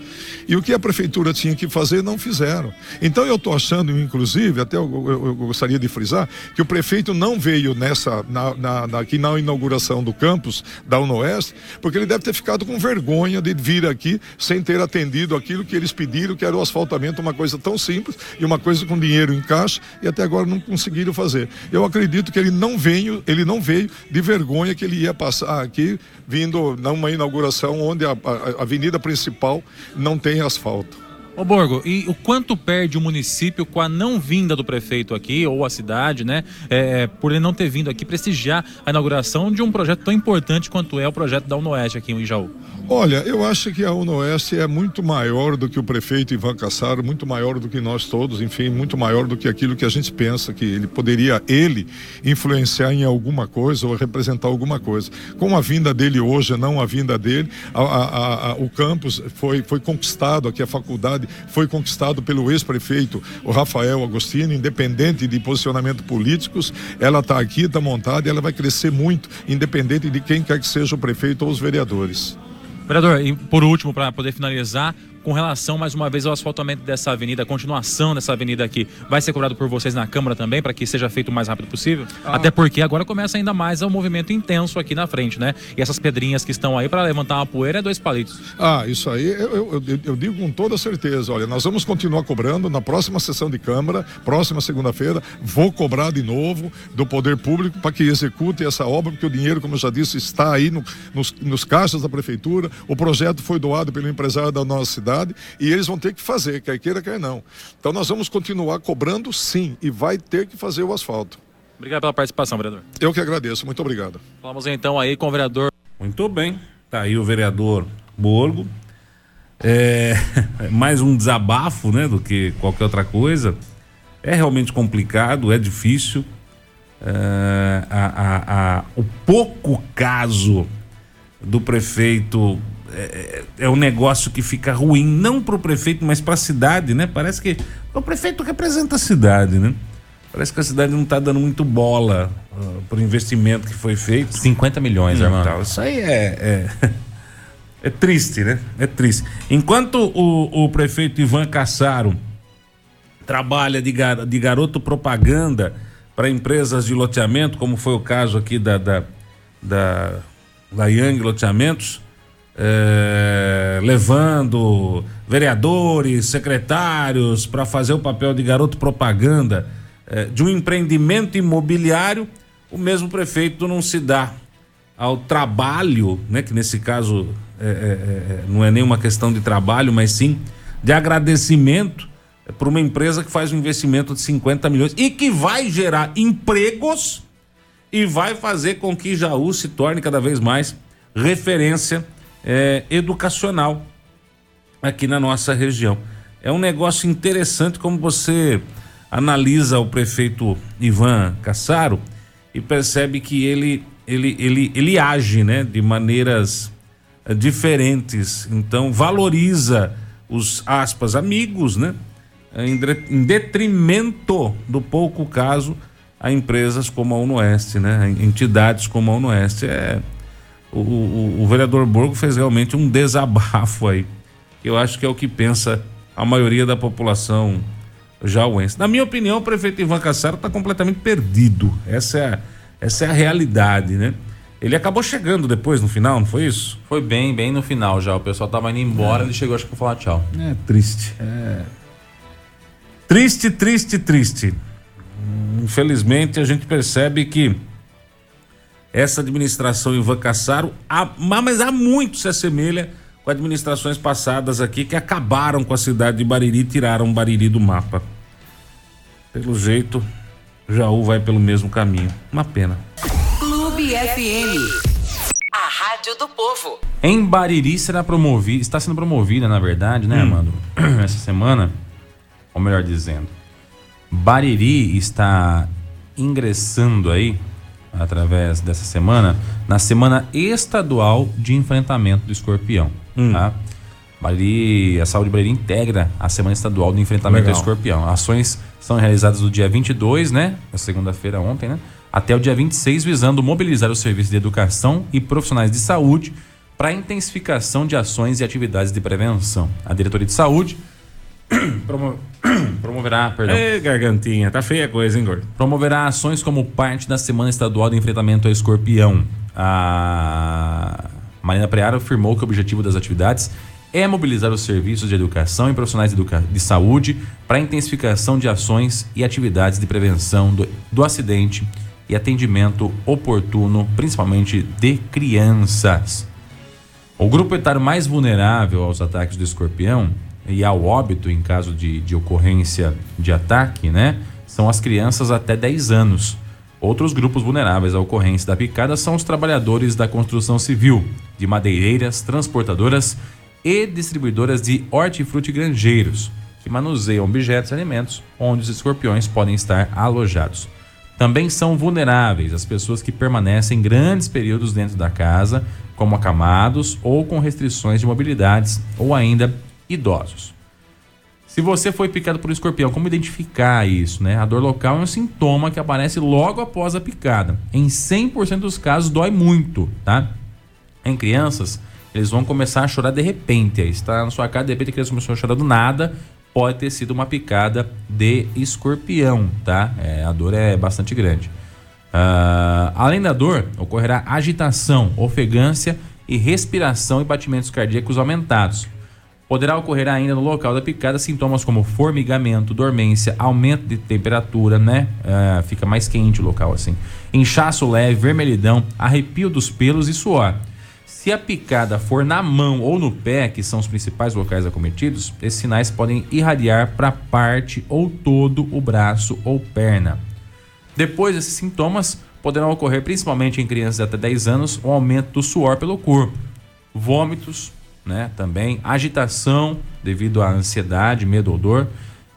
e o que a prefeitura tinha que fazer, não fizeram. Então eu estou achando, inclusive, até eu, eu- eu gostaria de frisar, que o prefeito não veio nessa, na, na, na- aqui na inauguração do campus da Unoeste, porque ele deve ter ficado com vergonha de vir aqui sem ter atendido aquilo que eles pediram, que era o asfaltamento, uma coisa tão simples e uma coisa com dinheiro em caixa, e até agora não conseguiram fazer. Eu acredito que ele não veio, ele não veio de vergonha que ele ia passar aqui vindo numa inauguração onde a, a- a avenida principal não tem asfalto. Ô Borgo, e o quanto perde o município com a não vinda do prefeito aqui, ou a cidade, né? é, por ele não ter vindo aqui prestigiar a inauguração de um projeto tão importante quanto é o projeto da Unoeste aqui em Jaú? Olha, eu acho que a Unoeste é muito maior do que o prefeito Ivan Cassaro, muito maior do que nós todos, enfim, muito maior do que aquilo que a gente pensa que ele poderia, ele, influenciar em alguma coisa ou representar alguma coisa. Com a vinda dele hoje, não a vinda dele, a- a- a- o campus foi, foi conquistado, aqui a faculdade foi conquistado pelo ex-prefeito, Rafael Agostino, independente de posicionamento políticos, ela está aqui, está montada e ela vai crescer muito, independente de quem quer que seja o prefeito ou os vereadores. Vereador, e por último, para poder finalizar, com relação mais uma vez ao asfaltamento dessa avenida, a continuação dessa avenida aqui, vai ser cobrado por vocês na Câmara também, para que seja feito o mais rápido possível? Até porque agora começa ainda mais o movimento intenso aqui na frente, né? E essas pedrinhas que estão aí para levantar uma poeira é dois palitos. Ah, isso aí eu, eu, eu- eu digo com toda certeza. Olha, nós vamos continuar cobrando na próxima sessão de Câmara, próxima segunda-feira, vou cobrar de novo do Poder Público para que execute essa obra, porque o dinheiro, como eu já disse, está aí no- nos, nos caixas da Prefeitura. O projeto foi doado pelo empresário da nossa cidade e eles vão ter que fazer, quer queira, quer não. Então nós vamos continuar cobrando sim e vai ter que fazer o asfalto. Obrigado pela participação, vereador. Eu que agradeço, muito obrigado. Falamos então aí com o vereador Muito bem. Tá aí o vereador Borgo. É, mais um desabafo, né, do que qualquer outra coisa. É realmente complicado, é difícil. É, a- a- a- o pouco caso do prefeito é, é um negócio que fica ruim, não para o prefeito, mas para a cidade, né? Parece que o prefeito representa a cidade, né? Parece que a cidade não está dando muito bola uh, para o investimento que foi feito. 50 milhões, irmão. Então, isso aí é, é, é triste, né? É triste. Enquanto o, o prefeito Ivan Cassaro trabalha de, gar- de garoto propaganda para empresas de loteamento, como foi o caso aqui da, da, da, da Yang Loteamentos, é, levando vereadores, secretários para fazer o papel de garoto propaganda é, de um empreendimento imobiliário, o mesmo prefeito não se dá ao trabalho, né, que nesse caso é, não é nenhuma questão de trabalho, mas sim de agradecimento para uma empresa que faz um investimento de 50 milhões e que vai gerar empregos e vai fazer com que Jaú se torne cada vez mais referência é, educacional aqui na nossa região. É um negócio interessante como você analisa o prefeito Ivan Cassaro e percebe que ele ele, ele, ele age né, de maneiras eh, diferentes. Então valoriza os aspas amigos, né? Em, detrimento do pouco caso a empresas como a Unoeste, né? Entidades como a Unoeste. É, o, o, o vereador Borgo fez realmente um desabafo aí. Eu acho que é o que pensa a maioria da população jauense. Na minha opinião, o prefeito Ivan Cassaro está completamente perdido. Essa é, a, essa é a realidade, né? Ele acabou chegando depois, no final, não foi isso? Foi bem, bem no final já. O pessoal tava indo embora, é. ele chegou, acho que pra falar tchau. É triste. É... Triste, triste, triste. Infelizmente, a gente percebe que essa administração Ivan Cassaro, há, mas há muito se assemelha com administrações passadas aqui que acabaram com a cidade de Bariri e tiraram Bariri do mapa. Pelo jeito, Jaú vai pelo mesmo caminho. Uma pena. Clube FM. A Rádio do Povo. Em Bariri será promovida, está sendo promovida, na verdade, né, hum. Amando? Essa semana, ou melhor dizendo, Bariri está ingressando aí através dessa semana, na semana estadual de enfrentamento do escorpião. Hum. Tá? Ali, a Saúde Brasileira integra a Semana Estadual do Enfrentamento Legal. do Escorpião. Ações são realizadas do dia 22, né? Na segunda-feira ontem, né? Até o dia 26, visando mobilizar os serviços de educação e profissionais de saúde para intensificação de ações e atividades de prevenção. A Diretoria de Saúde promo promoverá, perdão. Ei, gargantinha, tá feia a coisa, hein, gordo? Promoverá ações como parte da Semana Estadual de Enfrentamento ao Escorpião. A Marina Preara afirmou que o objetivo das atividades é mobilizar os serviços de educação e profissionais de, educa de saúde para intensificação de ações e atividades de prevenção do, do acidente e atendimento oportuno, principalmente de crianças. O grupo etário mais vulnerável aos ataques do escorpião e ao óbito em caso de, de ocorrência de ataque, né? São as crianças até 10 anos. Outros grupos vulneráveis à ocorrência da picada são os trabalhadores da construção civil, de madeireiras, transportadoras e distribuidoras de hortifruti granjeiros, que manuseiam objetos e alimentos onde os escorpiões podem estar alojados. Também são vulneráveis as pessoas que permanecem grandes períodos dentro da casa, como acamados ou com restrições de mobilidades, ou ainda idosos. Se você foi picado por um escorpião, como identificar isso? Né? A dor local é um sintoma que aparece logo após a picada. Em 100% dos casos, dói muito, tá? Em crianças, eles vão começar a chorar de repente. Aí está na sua casa, de repente a criança começou a chorar do nada, pode ter sido uma picada de escorpião, tá? É, a dor é bastante grande. Uh, além da dor, ocorrerá agitação, ofegância e respiração e batimentos cardíacos aumentados. Poderá ocorrer ainda no local da picada sintomas como formigamento, dormência, aumento de temperatura, né? Uh, fica mais quente o local assim. Inchaço leve, vermelhidão, arrepio dos pelos e suor. Se a picada for na mão ou no pé, que são os principais locais acometidos, esses sinais podem irradiar para parte ou todo o braço ou perna. Depois, esses sintomas poderão ocorrer principalmente em crianças de até 10 anos, um aumento do suor pelo corpo, vômitos, né? Também agitação devido à ansiedade, medo ou dor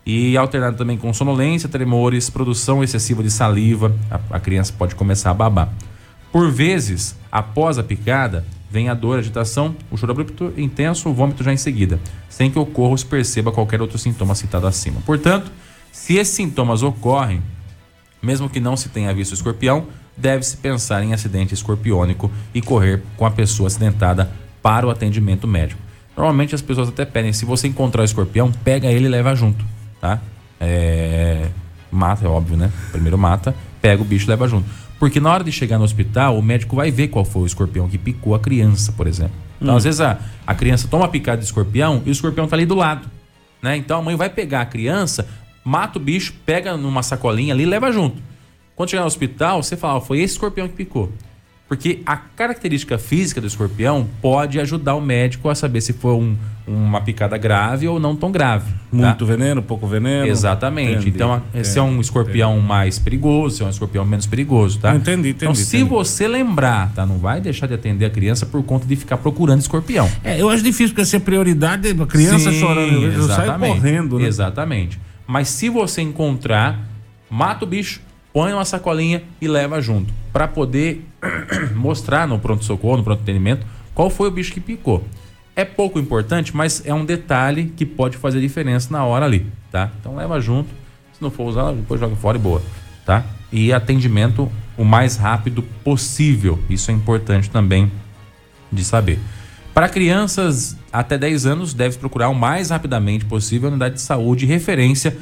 e alternado também com sonolência, tremores, produção excessiva de saliva, a, a criança pode começar a babar. Por vezes, após a picada, vem a dor, a agitação, o choro abrupto intenso, o vômito já em seguida, sem que ocorra ou se perceba qualquer outro sintoma citado acima. Portanto, se esses sintomas ocorrem, mesmo que não se tenha visto escorpião, deve-se pensar em acidente escorpiônico e correr com a pessoa acidentada para o atendimento médico. Normalmente as pessoas até pedem, se você encontrar o escorpião, pega ele e leva junto, tá? É... Mata, é óbvio, né? Primeiro mata, pega o bicho e leva junto. Porque na hora de chegar no hospital, o médico vai ver qual foi o escorpião que picou a criança, por exemplo. Então, hum. às vezes, a, a criança toma picada de escorpião e o escorpião tá ali do lado. Né? Então a mãe vai pegar a criança, mata o bicho, pega numa sacolinha ali e leva junto. Quando chegar no hospital, você fala, oh, foi esse escorpião que picou. Porque a característica física do escorpião pode ajudar o médico a saber se foi um, uma picada grave ou não tão grave. tá? Muito veneno, pouco veneno. Exatamente. Entendi, então, a- se é um escorpião mais perigoso, se é um escorpião menos perigoso, tá? Entendi, entendi, Então, se entendi. você lembrar, tá? Não vai deixar de atender a criança por conta de ficar procurando escorpião. É, eu acho difícil, porque se a prioridade é a criança Sim, chorando, eu, saio exatamente. correndo, né? Exatamente. Mas se você encontrar, mata o bicho, põe uma sacolinha e leva junto. Pra poder mostrar no pronto-socorro, no pronto-atendimento, qual foi o bicho que picou. É pouco importante, mas é um detalhe que pode fazer diferença na hora ali, tá? Então leva junto. Se não for usar, depois joga fora e boa, tá? E atendimento o mais rápido possível. Isso é importante também de saber. Para crianças até 10 anos, deve procurar o mais rapidamente possível a unidade de saúde de referência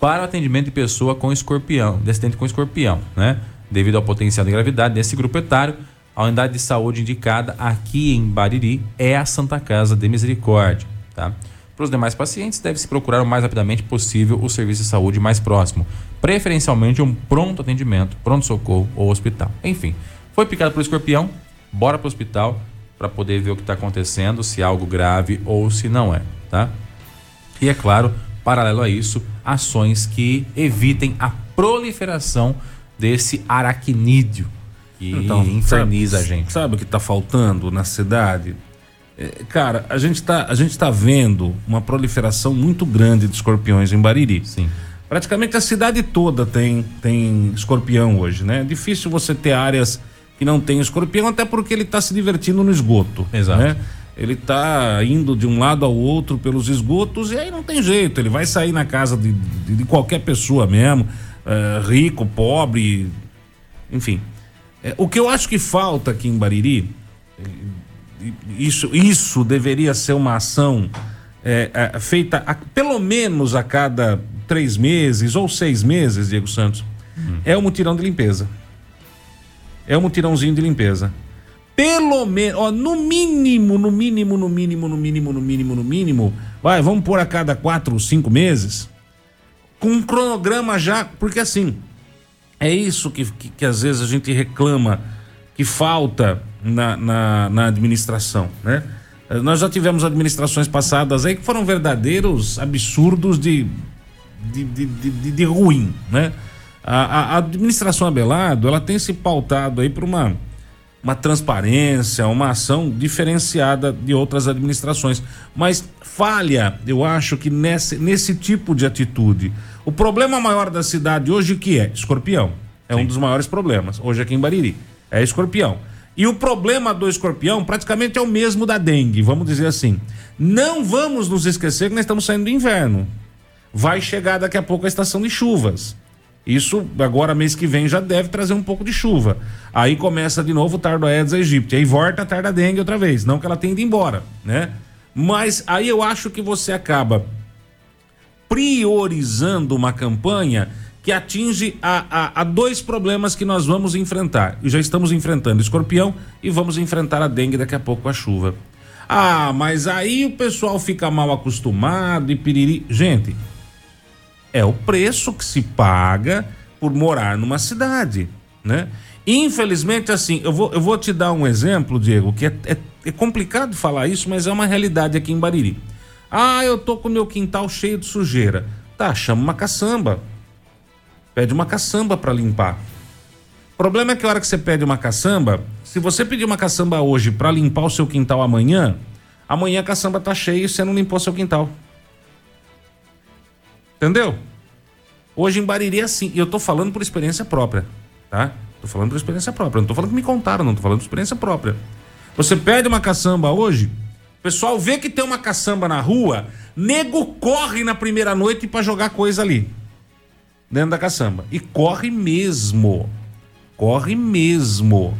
para o atendimento de pessoa com escorpião, descendente com escorpião, né? Devido ao potencial de gravidade desse grupo etário, a unidade de saúde indicada aqui em Bariri é a Santa Casa de Misericórdia, tá? Para os demais pacientes, deve-se procurar o mais rapidamente possível o serviço de saúde mais próximo, preferencialmente um pronto atendimento, pronto-socorro ou hospital. Enfim, foi picado por escorpião, bora para o hospital para poder ver o que está acontecendo, se é algo grave ou se não é, tá? E é claro, paralelo a isso, ações que evitem a proliferação desse aracnídeo que inferniza Então, sabe, a gente. Sabe o que está faltando na cidade? É, cara, a gente está a gente tá vendo uma proliferação muito grande de escorpiões em Bariri. Sim. Praticamente a cidade toda tem, tem escorpião hoje, né? É difícil você ter áreas que não tem escorpião, até porque ele está se divertindo no esgoto. Exato. Né? Ele está indo de um lado ao outro pelos esgotos e aí não tem jeito. Ele vai sair na casa de, de, de qualquer pessoa mesmo, eh, rico, pobre, enfim. É, o que eu acho que falta aqui em Bariri, isso, isso deveria ser uma ação é, é, feita a- pelo menos a cada três meses ou seis meses, Diego Santos, é o mutirão de limpeza. É o mutirãozinho de limpeza. Pelo menos, no mínimo, no mínimo, no mínimo, no mínimo, no mínimo, no mínimo, vai, vamos pôr a cada quatro, cinco meses, com um cronograma já, porque assim, é isso que, que, que às vezes a gente reclama que falta na, na, na administração, né? Nós já tivemos administrações passadas aí que foram verdadeiros absurdos de, de, de, de, de- ruim, né? A, a- a administração Abelardo, ela tem se pautado aí por uma, uma transparência, uma ação diferenciada de outras administrações. Mas falha, eu acho que nesse, nesse tipo de atitude. O problema maior da cidade hoje que é? Escorpião. É um dos maiores problemas, hoje aqui em Bariri. É escorpião. E o problema do escorpião praticamente é o mesmo da dengue, vamos dizer assim. Não vamos nos esquecer que nós estamos saindo do inverno. Vai chegar daqui a pouco a estação de chuvas. Isso agora mês que vem já deve trazer um pouco de chuva. Aí começa de novo o tardo Aedes aegypti. Aí volta a tarda dengue outra vez. Não que ela tenha ido embora, né? Mas aí eu acho que você acaba priorizando uma campanha que atinge a, a, a dois problemas que nós vamos enfrentar. E já estamos enfrentando escorpião e vamos enfrentar a dengue daqui a pouco com a chuva. Ah, mas aí o pessoal fica mal acostumado e piriri. Gente, é o preço que se paga por morar numa cidade, né? Infelizmente, assim, eu vou, eu vou te dar um exemplo, Diego, que é, é, é complicado falar isso, mas é uma realidade aqui em Bariri. Ah, eu tô com meu quintal cheio de sujeira. Tá, chama uma caçamba. Pede uma caçamba para limpar. O problema é que a hora que você pede uma caçamba, se você pedir uma caçamba hoje para limpar o seu quintal amanhã, amanhã a caçamba tá cheia e você não limpou seu quintal. Entendeu? Hoje em Bariri é assim. E eu tô falando por experiência própria, tá? Tô falando por experiência própria. Não tô falando que me contaram, não. Tô falando por experiência própria. Você pede uma caçamba hoje, o pessoal vê que tem uma caçamba na rua, nego corre na primeira noite para jogar coisa ali. Dentro da caçamba. E corre mesmo. Corre mesmo.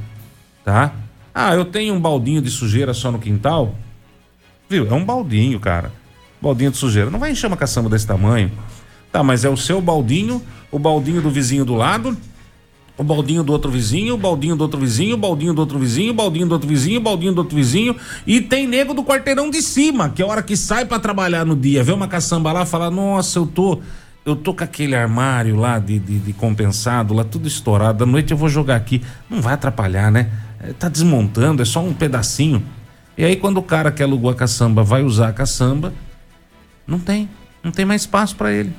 Tá? Ah, eu tenho um baldinho de sujeira só no quintal. Viu? É um baldinho, cara. Baldinho de sujeira. Não vai encher uma caçamba desse tamanho. Tá, mas é o seu baldinho, o baldinho do vizinho do lado, o baldinho do outro vizinho, o baldinho do outro vizinho, o baldinho do outro vizinho, o baldinho do outro vizinho, o baldinho do outro vizinho. E tem nego do quarteirão de cima, que é a hora que sai pra trabalhar no dia, vê uma caçamba lá, fala: Nossa, eu tô. eu tô com aquele armário lá de, de, de compensado, lá tudo estourado. À noite eu vou jogar aqui. Não vai atrapalhar, né? É, tá desmontando, é só um pedacinho. E aí, quando o cara que alugou a caçamba vai usar a caçamba, não tem. Não tem mais espaço para ele.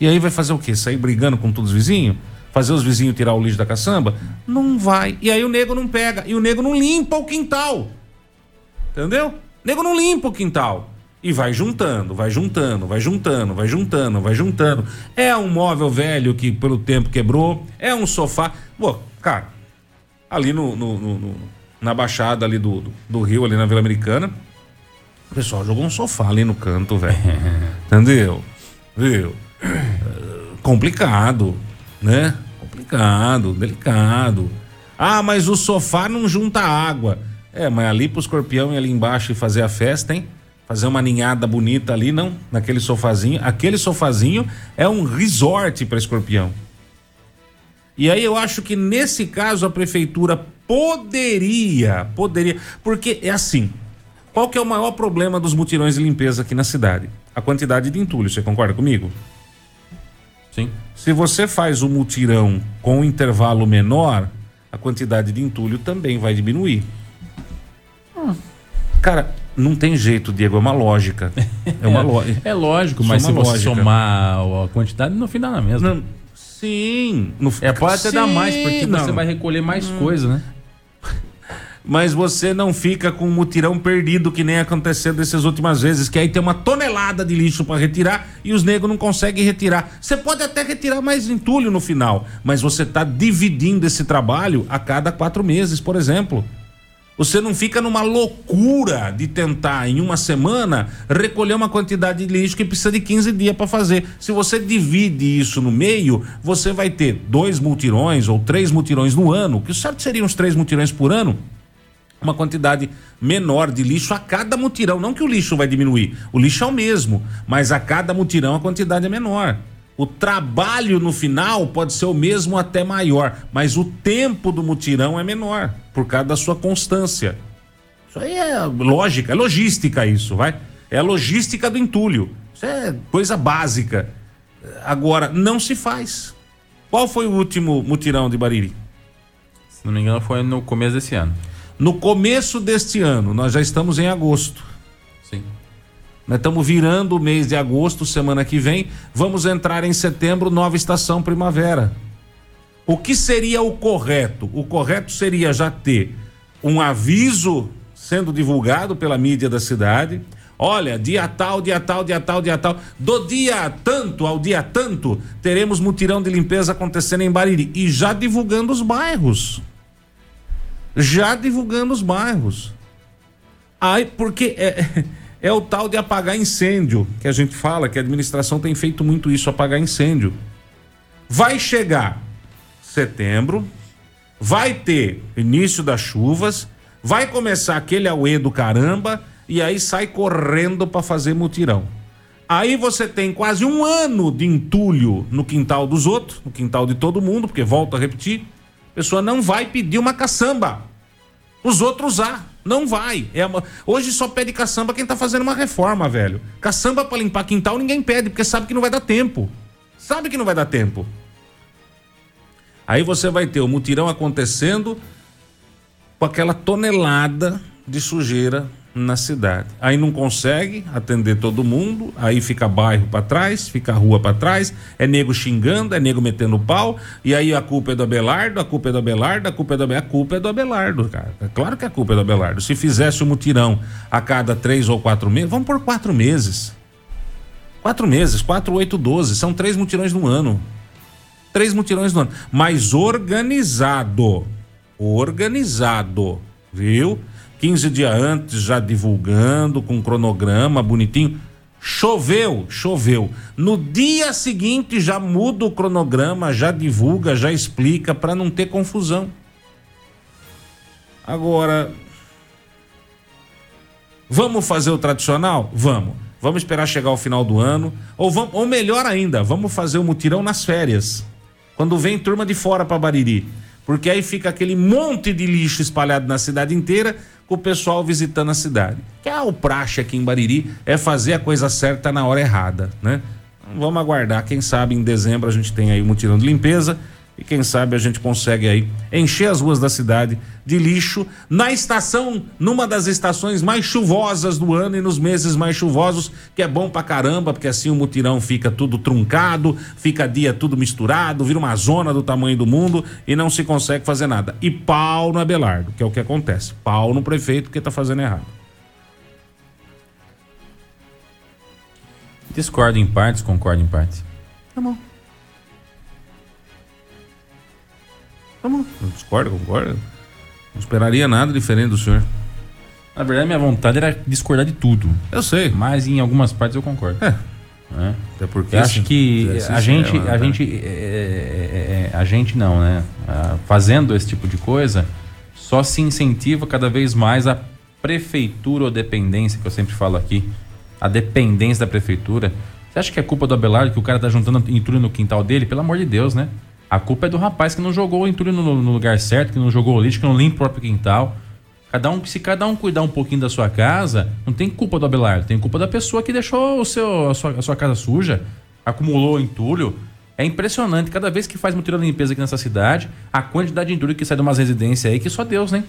E aí vai fazer o quê? Sair brigando com todos os vizinhos? Fazer os vizinhos tirar o lixo da caçamba? Não vai. E aí o nego não pega. E o nego não limpa o quintal. Entendeu? O nego não limpa o quintal. E vai juntando, vai juntando, vai juntando, vai juntando, vai juntando. É um móvel velho que pelo tempo quebrou, é um sofá. Pô, cara, ali no, no, no, no na baixada ali do, do, do, Rio, ali na Vila Americana, o pessoal jogou um sofá ali no canto, velho. Entendeu? Viu? Complicado, né? Complicado, delicado. Ah, mas o sofá não junta água. É, mas ali pro escorpião ir ali embaixo e fazer a festa, hein? fazer uma ninhada bonita ali, não, naquele sofazinho. Aquele sofazinho é um resort para escorpião. E aí eu acho que nesse caso a prefeitura poderia, poderia, porque é assim. Qual que é o maior problema dos mutirões de limpeza aqui na cidade? A quantidade de entulho, você concorda comigo? Sim. Se você faz o mutirão com um intervalo menor, a quantidade de entulho também vai diminuir. Hum. Cara, não tem jeito, Diego, é uma lógica. É uma lógica. é lógico, mas se você lógica. somar a quantidade, no final é mesmo. Não, sim. No, é, pode até sim, dar mais, porque não. você vai recolher mais hum. coisa, né? Mas você não fica com um mutirão perdido que nem aconteceu dessas últimas vezes, que aí tem uma tonelada de lixo para retirar e os negros não conseguem retirar. Você pode até retirar mais entulho no final, mas você está dividindo esse trabalho a cada quatro meses, por exemplo. Você não fica numa loucura de tentar em uma semana recolher uma quantidade de lixo que precisa de 15 dias para fazer. Se você divide isso no meio, você vai ter dois multirões ou três multirões no ano, que o certo seriam uns três multirões por ano uma quantidade menor de lixo a cada mutirão. Não que o lixo vai diminuir, o lixo é o mesmo, mas a cada mutirão a quantidade é menor. O trabalho no final pode ser o mesmo até maior, mas o tempo do mutirão é menor, por causa da sua constância. Isso aí é lógica, é logística isso, vai? É a logística do entulho. Isso é coisa básica. Agora, não se faz. Qual foi o último mutirão de Bariri? Se não me engano, foi no começo desse ano. No começo deste ano, nós já estamos em agosto. Nós estamos virando o mês de agosto, semana que vem. Vamos entrar em setembro, nova estação primavera. O que seria o correto? O correto seria já ter um aviso sendo divulgado pela mídia da cidade. Olha, dia tal, dia tal, dia tal, dia tal. Do dia tanto ao dia tanto, teremos mutirão de limpeza acontecendo em Bariri. E já divulgando os bairros. Já divulgando os bairros. Aí, porque. É, é o tal de apagar incêndio, que a gente fala que a administração tem feito muito isso, apagar incêndio. Vai chegar setembro, vai ter início das chuvas, vai começar aquele auê do caramba e aí sai correndo para fazer mutirão. Aí você tem quase um ano de entulho no quintal dos outros, no quintal de todo mundo, porque volto a repetir, a pessoa não vai pedir uma caçamba. Os outros usar. Não vai. É uma... Hoje só pede caçamba quem tá fazendo uma reforma, velho. Caçamba para limpar quintal ninguém pede, porque sabe que não vai dar tempo. Sabe que não vai dar tempo. Aí você vai ter o mutirão acontecendo com aquela tonelada de sujeira na cidade. Aí não consegue atender todo mundo, aí fica bairro para trás, fica rua para trás, é nego xingando, é nego metendo pau, e aí a culpa é do Abelardo, a culpa é do Abelardo, a culpa é do Abelardo, a culpa é do Abelardo, cara. É claro que a culpa é do Abelardo. Se fizesse o um mutirão a cada três ou quatro meses, vamos por quatro meses. Quatro meses, quatro, oito, doze, são três mutirões no ano. Três mutirões no ano, mas organizado, organizado, viu? 15 dias antes já divulgando com cronograma bonitinho. Choveu, choveu. No dia seguinte já muda o cronograma, já divulga, já explica para não ter confusão. Agora, vamos fazer o tradicional? Vamos. Vamos esperar chegar ao final do ano. Ou, vamos, ou melhor ainda, vamos fazer o mutirão nas férias. Quando vem turma de fora para Bariri. Porque aí fica aquele monte de lixo espalhado na cidade inteira com o pessoal visitando a cidade. Que é o praxe aqui em Bariri, é fazer a coisa certa na hora errada, né? Vamos aguardar. Quem sabe em dezembro a gente tem aí o mutirão de limpeza e quem sabe a gente consegue aí encher as ruas da cidade de lixo na estação, numa das estações mais chuvosas do ano e nos meses mais chuvosos, que é bom pra caramba, porque assim o mutirão fica tudo truncado, fica dia tudo misturado, vira uma zona do tamanho do mundo e não se consegue fazer nada. E pau no Abelardo, que é o que acontece. Pau no prefeito que tá fazendo errado. Discordo em partes, concordo em partes. Tá bom. Tá bom. Não discorda, concorda? Não esperaria nada diferente do senhor. Na verdade, minha vontade era discordar de tudo. Eu sei. Mas em algumas partes eu concordo. É. Né? Até porque Eu acho que fizesse a gente, é, a né? gente, é, é, é, a gente não, né? Ah, Fazendo esse tipo de coisa, só se incentiva cada vez mais a prefeitura ou dependência, que eu sempre falo aqui, a dependência da prefeitura. Você acha que é culpa do Abelardo que o cara tá juntando entulho no quintal dele? Pelo amor de Deus, né? A culpa é do rapaz que não jogou o entulho no, no lugar certo, que não jogou o lixo, que não limpa o próprio quintal. Cada um, se cada um cuidar um pouquinho da sua casa, não tem culpa do Abelardo, tem culpa da pessoa que deixou o seu, a, sua, a sua casa suja, acumulou entulho. É impressionante, cada vez que faz mutirão de limpeza aqui nessa cidade, a quantidade de entulho que sai de umas residências aí, que só Deus, né?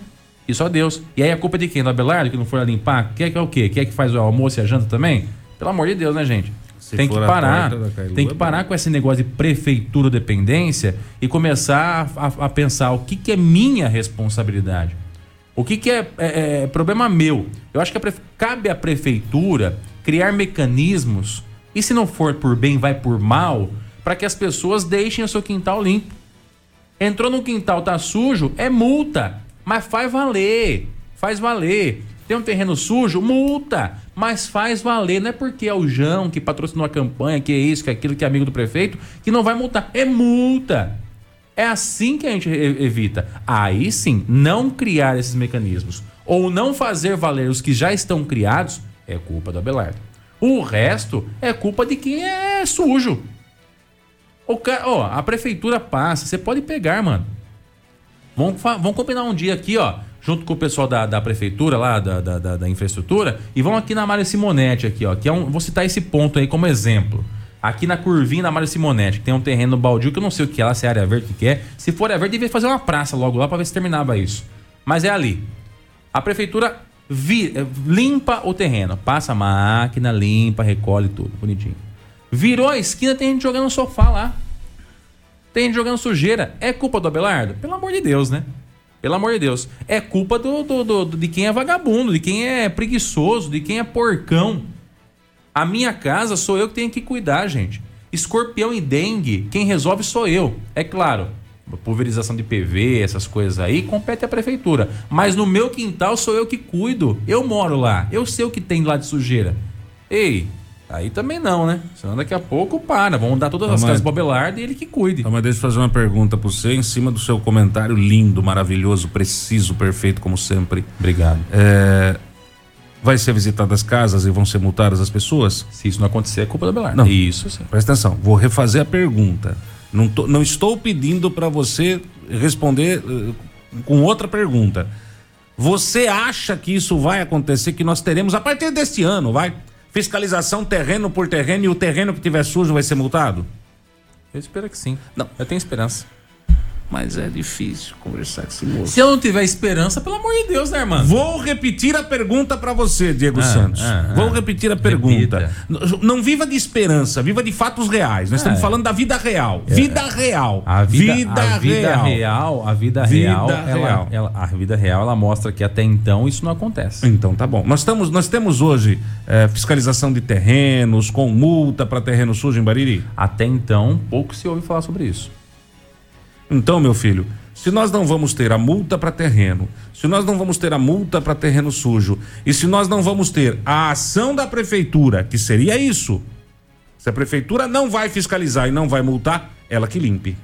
E só Deus. E aí a culpa é de quem? Do Abelardo, que não foi lá limpar? Quer que é o quê? Quer que faz o almoço e a janta também? Pelo amor de Deus, né, gente? Se tem que parar. Tem que é parar com esse negócio de prefeitura dependência e começar a, a- a pensar o que, que é minha responsabilidade. O que, que é, é- é problema meu? Eu acho que a prefe- cabe à prefeitura criar mecanismos, e se não for por bem, vai por mal, para que as pessoas deixem o seu quintal limpo. Entrou no quintal, tá sujo, é multa. Mas faz valer. Faz valer. Tem um terreno sujo, multa. Mas faz valer. Não é porque é o João que patrocinou a campanha, que é isso, que é aquilo, que é amigo do prefeito, que não vai multar. É multa. É assim que a gente evita. Aí sim, não criar esses mecanismos ou não fazer valer os que já estão criados é culpa do Abelardo. O resto é culpa de quem é sujo. O ca- ó, a prefeitura passa, você pode pegar, mano. Vamos, vamos combinar um dia aqui, ó, junto com o pessoal da, da prefeitura lá, da, da, da- infraestrutura, e vamos aqui na Mário Simonetti aqui, ó, que é um, vou citar esse ponto aí como exemplo. Aqui na curvinha da Mário Simonetti, que tem um terreno baldio que eu não sei o que é lá, se é área verde, que que é. Se for área verde, devia fazer uma praça logo lá pra ver se terminava isso. Mas é ali. A prefeitura vi- eh, limpa o terreno, passa a máquina, limpa, recolhe tudo, bonitinho. Virou a esquina, tem gente jogando sofá lá. Tem gente jogando sujeira. É culpa do Abelardo? Pelo amor de Deus, né? Pelo amor de Deus. É culpa do, do- do- de quem é vagabundo, de quem é preguiçoso, de quem é porcão. A minha casa sou eu que tenho que cuidar, gente. Escorpião e dengue, quem resolve sou eu. É claro, pulverização de PV, essas coisas aí, compete à prefeitura. Mas no meu quintal sou eu que cuido. Eu moro lá. Eu sei o que tem lá de sujeira. Ei, aí também não, né? Senão daqui a pouco para. Vamos dar todas as casas pro Abelardo e ele que cuide. Então, mas deixa eu fazer uma pergunta pra você em cima do seu comentário lindo, maravilhoso, preciso, perfeito, como sempre. Obrigado. É, vai ser visitadas casas e vão ser multadas as pessoas? Se isso não acontecer, é culpa do Abelardo. Não. Isso sim. Presta atenção, vou refazer a pergunta. Não, tô- não estou pedindo para você responder eh, com outra pergunta. Você acha que isso vai acontecer, que nós teremos a partir deste ano, vai? Fiscalização terreno por terreno e o terreno que tiver sujo vai ser multado? Eu espero que sim. Não. Eu tenho esperança. Mas é difícil conversar com esse moço. Se eu não tiver esperança, pelo amor de Deus, né, irmão? Vou repetir a pergunta para você, Diego Ah, Santos. ah, ah. Vou repetir a pergunta. Repita. Não viva de esperança, viva de fatos reais. Nós estamos é. falando da vida real. Vida real. A vida, a vida real. a vida, Vida real, ela- real. ela- a vida real, ela mostra que até então isso não acontece. Então tá bom. Nós, estamos, nós temos hoje eh, fiscalização de terrenos com multa para terreno sujo em Bariri. Até então, pouco se ouve falar sobre isso. Então, meu filho, se nós não vamos ter a multa para terreno, se nós não vamos ter a multa para terreno sujo, e se nós não vamos ter a ação da prefeitura, que seria isso, se a prefeitura não vai fiscalizar e não vai multar, ela que limpe.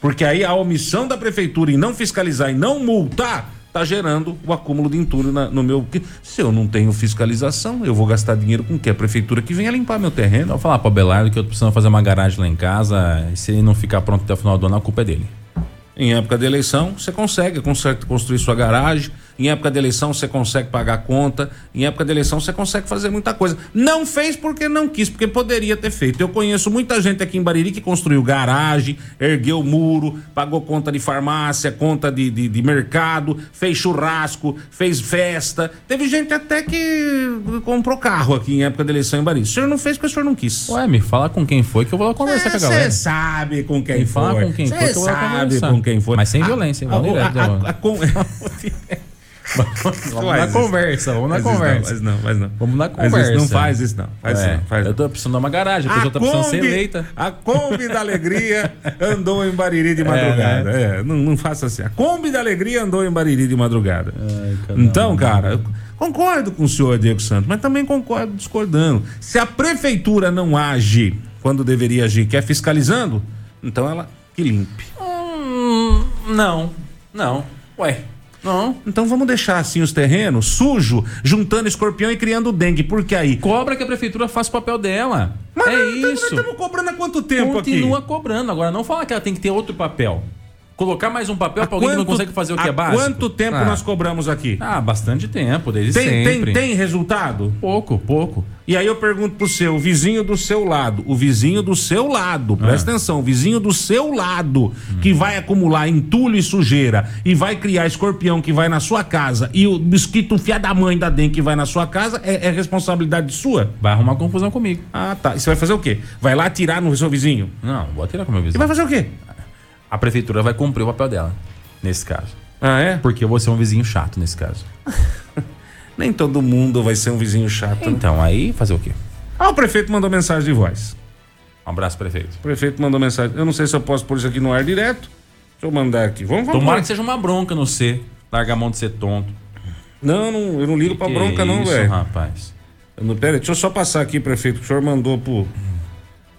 Porque aí a omissão da prefeitura em não fiscalizar e não multar está gerando o acúmulo de entulho na- no meu. que- Se eu não tenho fiscalização, eu vou gastar dinheiro com o quê? A prefeitura que venha limpar meu terreno. Eu vou falar pro Abelardo que eu tô precisando fazer uma garagem lá em casa. E se ele não ficar pronto até o final do ano, a culpa é dele. Em época de eleição, você consegue conser- construir sua garagem, Em época de eleição você consegue pagar conta. Em época de eleição você consegue fazer muita coisa. Não fez porque não quis, porque poderia ter feito. Eu conheço muita gente aqui em Bariri que construiu garagem, ergueu muro, pagou conta de farmácia, conta de, de, de mercado, fez churrasco, fez festa. Teve gente até que comprou carro aqui em época de eleição em Bariri. O senhor não fez porque o senhor não quis. Ué, me fala com quem foi que eu vou lá conversar com a galera. Você sabe com quem Me foi. fala com quem Cê foi que eu vou sabe conversar. com quem foi. Mas sem A- violência, a- Vamos direto, a- a- vamos. a con- Vamos na conversa, vamos na conversa. Faz não, faz não. Vamos na Faz isso, conversa. não faz isso não. Faz isso É, não. Faz eu tô precisando de uma garagem, a pessoa tá precisando ser eleita. a Kombi da Alegria andou em Bariri de madrugada. É, não, não faça assim. A Kombi da Alegria andou em Bariri de madrugada. então, cara, eu concordo com o senhor Diego Santos, mas também concordo discordando. Se a prefeitura não age quando deveria agir, que é fiscalizando, então ela que limpe. Hum, não, não. Ué, não. Então vamos deixar assim os terrenos sujo, juntando escorpião e criando dengue, porque aí Cobra que a prefeitura faça o papel dela. Mas é nós isso. Nós estamos cobrando há quanto tempo Continua aqui? cobrando. Agora, não fala que ela tem que ter outro papel. Colocar mais um papel pra alguém que não consegue fazer o que é básico. Quanto tempo ah. nós cobramos aqui? Ah, bastante tempo, desde tem, tem, sempre. tem resultado? Pouco, pouco. E aí eu pergunto pro seu, o vizinho do seu lado, o vizinho do seu lado, presta atenção, o vizinho do seu lado, que vai acumular entulho e sujeira e vai criar escorpião que vai na sua casa e o mosquito fia da mãe da dengue que vai na sua casa, é, é responsabilidade sua? Vai arrumar confusão comigo. Ah, tá. E você vai fazer o quê? Vai lá atirar no seu vizinho? Não, vou atirar com o meu E vizinho. vai fazer o quê? A prefeitura vai cumprir o papel dela, nesse caso. Ah, é? Porque eu vou ser um vizinho chato nesse caso. Nem todo mundo vai ser um vizinho chato. né? Então, aí fazer o quê? Ah, o prefeito mandou mensagem de voz. Um abraço, prefeito. O prefeito mandou mensagem. Eu não sei se eu posso pôr isso aqui no ar direto. Deixa eu mandar aqui. Vamos, vamos. Tomara que seja uma bronca no C. Larga a mão de ser tonto. Não, não, eu não ligo pra Que bronca, não, isso, velho. rapaz. Eu não- Pera deixa eu só passar aqui, prefeito. que O senhor mandou pro,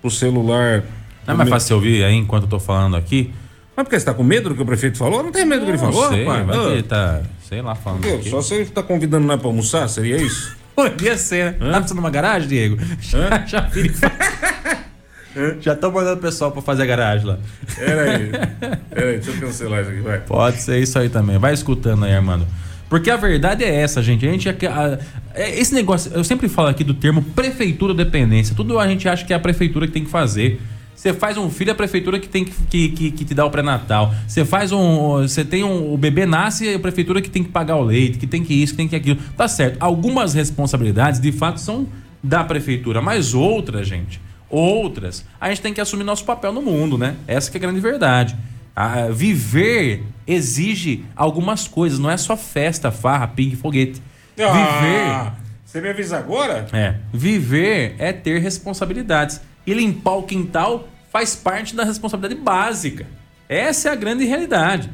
pro celular. Não é mais fácil você ouvir aí enquanto eu tô falando aqui? Mas porque você tá com medo do que o prefeito falou? Não tem medo do que ele falou, não sei, rapaz? vai que Ah, ele tá, sei lá, falando Deus, aqui. só se ele tá convidando nós pra almoçar, seria isso? Podia ser, né? Tá precisando de uma garagem, Diego? Já, já, fala. já tô mandando o pessoal pra fazer a garagem lá. Pera aí. Pera aí, deixa eu cancelar isso aqui, vai. Pode ser isso aí também. Vai escutando aí, Armando. Porque a verdade é essa, gente. A gente. a- a- é- esse negócio, eu sempre falo aqui do termo prefeitura dependência. Tudo a gente acha que é a prefeitura que tem que fazer. Você faz um filho, a prefeitura que tem que, que, que, que te dá o pré-natal. Você faz um. Você tem um. O bebê nasce, a prefeitura que tem que pagar o leite, que tem que isso, que tem que aquilo. Tá certo. Algumas responsabilidades, de fato, são da prefeitura, mas outras, gente. Outras, a gente tem que assumir nosso papel no mundo, né? Essa que é a grande verdade. Ah, viver exige algumas coisas, não é só festa, farra, pingue, foguete. Ah, Você me avisa agora? Viver é, viver é ter responsabilidades. E limpar o quintal faz parte da responsabilidade básica. Essa é a grande realidade.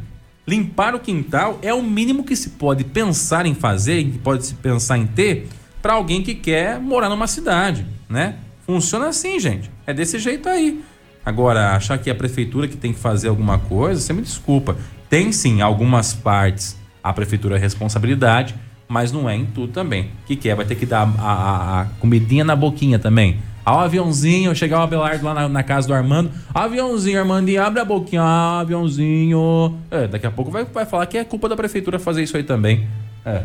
Limpar o quintal é o mínimo que se pode pensar em fazer, que pode se pensar em ter para alguém que quer morar numa cidade, né? Funciona assim, gente. É desse jeito aí. Agora, achar que é a prefeitura que tem que fazer alguma coisa, você me desculpa. Tem sim algumas partes a prefeitura é responsabilidade, mas não é em tudo também. O que, que é? Vai ter que dar a, a- a comidinha na boquinha também. Ao aviãozinho, chegar o Abelardo lá na, na casa do Armando. Aviãozinho, Armandinho, abre a boquinha. Ah, aviãozinho. É, daqui a pouco vai, vai falar que é culpa da prefeitura fazer isso aí também. É,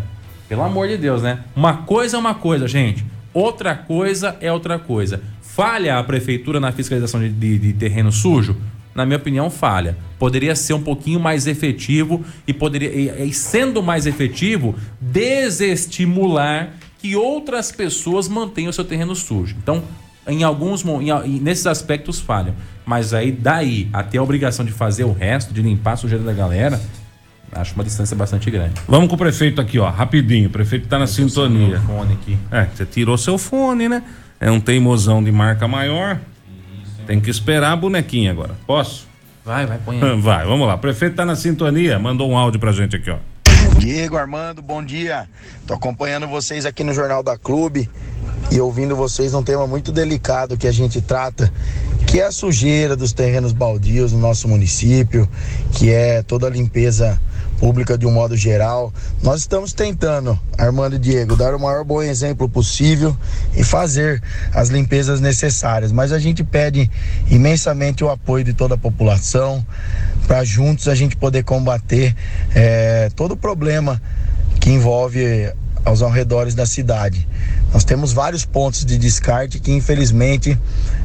pelo amor de Deus, né? Uma coisa é uma coisa, gente. Outra coisa é outra coisa. Falha a prefeitura na fiscalização de, de- de terreno sujo? Na minha opinião, falha. Poderia ser um pouquinho mais efetivo e poderia, e, e sendo mais efetivo, desestimular que outras pessoas mantenham o seu terreno sujo. Então, em alguns em, nesses aspectos falham. Mas aí daí até a obrigação de fazer o resto, de limpar a sujeira da galera, acho uma distância bastante grande. Vamos com o prefeito aqui, ó, rapidinho. O prefeito tá na sintonia. Fone aqui. É, você tirou seu fone, né? É um teimosão de marca maior. Tem que esperar a bonequinha agora. Posso? Vai, vai, põe aí. Vai, vamos lá. O prefeito tá na sintonia. Mandou um áudio pra gente aqui, ó. Diego Armando, bom dia. Tô acompanhando vocês aqui no Jornal da Clube e ouvindo vocês um tema muito delicado que a gente trata, que é a sujeira dos terrenos baldios no nosso município, que é toda a limpeza pública de um modo geral. Nós estamos tentando, Armando e Diego, dar o maior bom exemplo possível e fazer as limpezas necessárias, mas a gente pede imensamente o apoio de toda a população para juntos a gente poder combater eh, todo o problema que envolve aos arredores da cidade. Nós temos vários pontos de descarte que infelizmente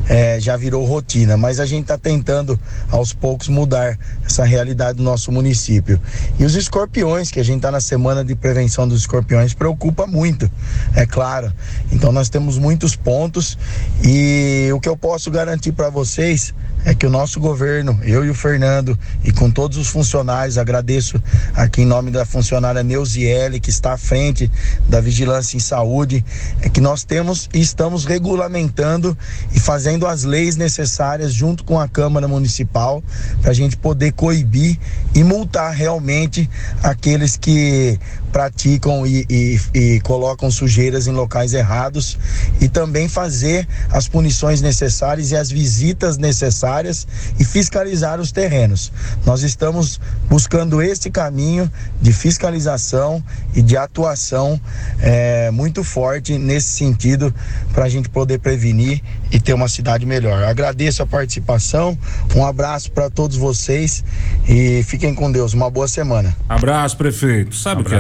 é, já virou rotina, mas a gente está tentando aos poucos mudar essa realidade do nosso município. E os escorpiões, que a gente está na semana de prevenção dos escorpiões, preocupa muito, é claro. Então nós temos muitos pontos e o que eu posso garantir para vocês é que o nosso governo, eu e o Fernando, e com todos os funcionários, agradeço aqui em nome da funcionária Neuziele, que está à frente da Vigilância em Saúde, é que nós temos e estamos regulamentando e fazendo as leis necessárias junto com a Câmara Municipal para a gente poder coibir e multar realmente aqueles que praticam e, e, e, colocam sujeiras em locais errados e também fazer as punições necessárias e as visitas necessárias e fiscalizar os terrenos. Nós estamos buscando esse caminho de fiscalização e de atuação é, muito forte nesse sentido para a gente poder prevenir e ter uma cidade melhor. Agradeço a participação, um abraço para todos vocês e fiquem com Deus. Uma boa semana. Abraço, prefeito. Sabe o que é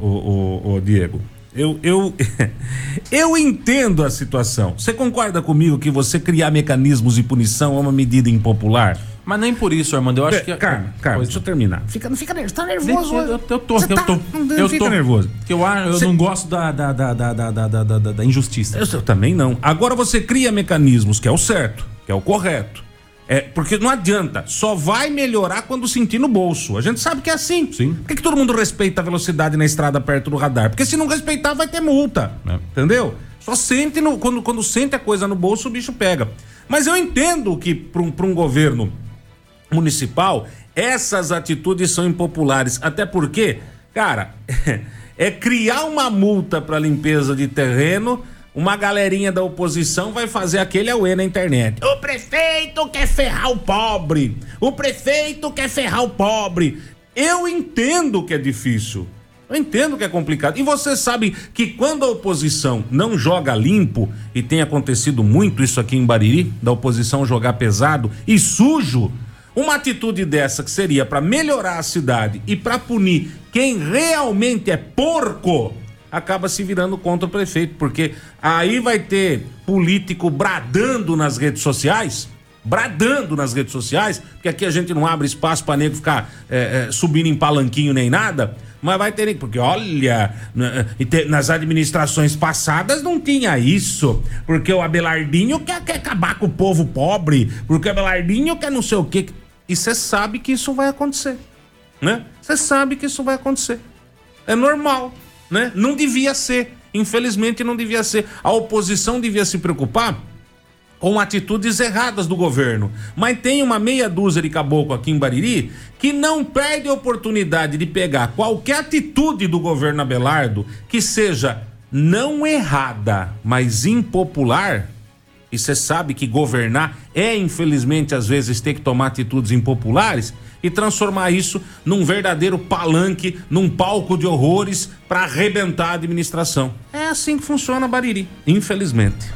o, o, o Diego. Eu, eu, eu entendo a situação. Você concorda comigo que você criar mecanismos de punição é uma medida impopular? Mas nem por isso, Armando. Eu acho que. Calma, calma, deixa eu terminar. Fica, não fica nervoso. Tá nervoso. Eu, eu, eu tô, eu tá, tô. Eu fica tô nervoso. Eu, eu Cê... não gosto da, da, da, da, da, da, da, da injustiça. Eu, eu também não. Agora você cria mecanismos, que é o certo, que é o correto é, porque não adianta, só vai melhorar quando sentir no bolso. A gente sabe que é assim. Sim. Por que, que todo mundo respeita a velocidade na estrada perto do radar? Porque se não respeitar, vai ter multa. É. Entendeu? Só sente no, quando, quando sente a coisa no bolso, o bicho pega. Mas eu entendo que para um, um governo municipal, essas atitudes são impopulares. Até porque, cara, é criar uma multa para limpeza de terreno uma galerinha da oposição vai fazer aquele auê na internet. O prefeito quer ferrar o pobre. O prefeito quer ferrar o pobre. Eu entendo que é difícil. Eu entendo que é complicado. E você sabe que quando a oposição não joga limpo, e tem acontecido muito isso aqui em Bariri, da oposição jogar pesado e sujo, uma atitude dessa que seria para melhorar a cidade e para punir quem realmente é porco, acaba se virando contra o prefeito, porque aí vai ter político bradando nas redes sociais, bradando nas redes sociais, porque aqui a gente não abre espaço para nego ficar é, é, subindo em palanquinho nem nada, mas vai ter, porque olha, nas administrações passadas não tinha isso, porque o Abelardinho quer, quer acabar com o povo pobre, porque o Abelardinho quer não sei o quê, e você sabe que isso vai acontecer, né? Você sabe que isso vai acontecer. É normal né? Não devia ser. Infelizmente não devia ser. A oposição devia se preocupar com atitudes erradas do governo. Mas tem uma meia dúzia de caboclo aqui em Bariri que não perde a oportunidade de pegar qualquer atitude do governo Abelardo que seja não errada, mas impopular. E você sabe que governar é, infelizmente, às vezes ter que tomar atitudes impopulares e transformar isso num verdadeiro palanque, num palco de horrores para arrebentar a administração. É assim que funciona Bariri, infelizmente.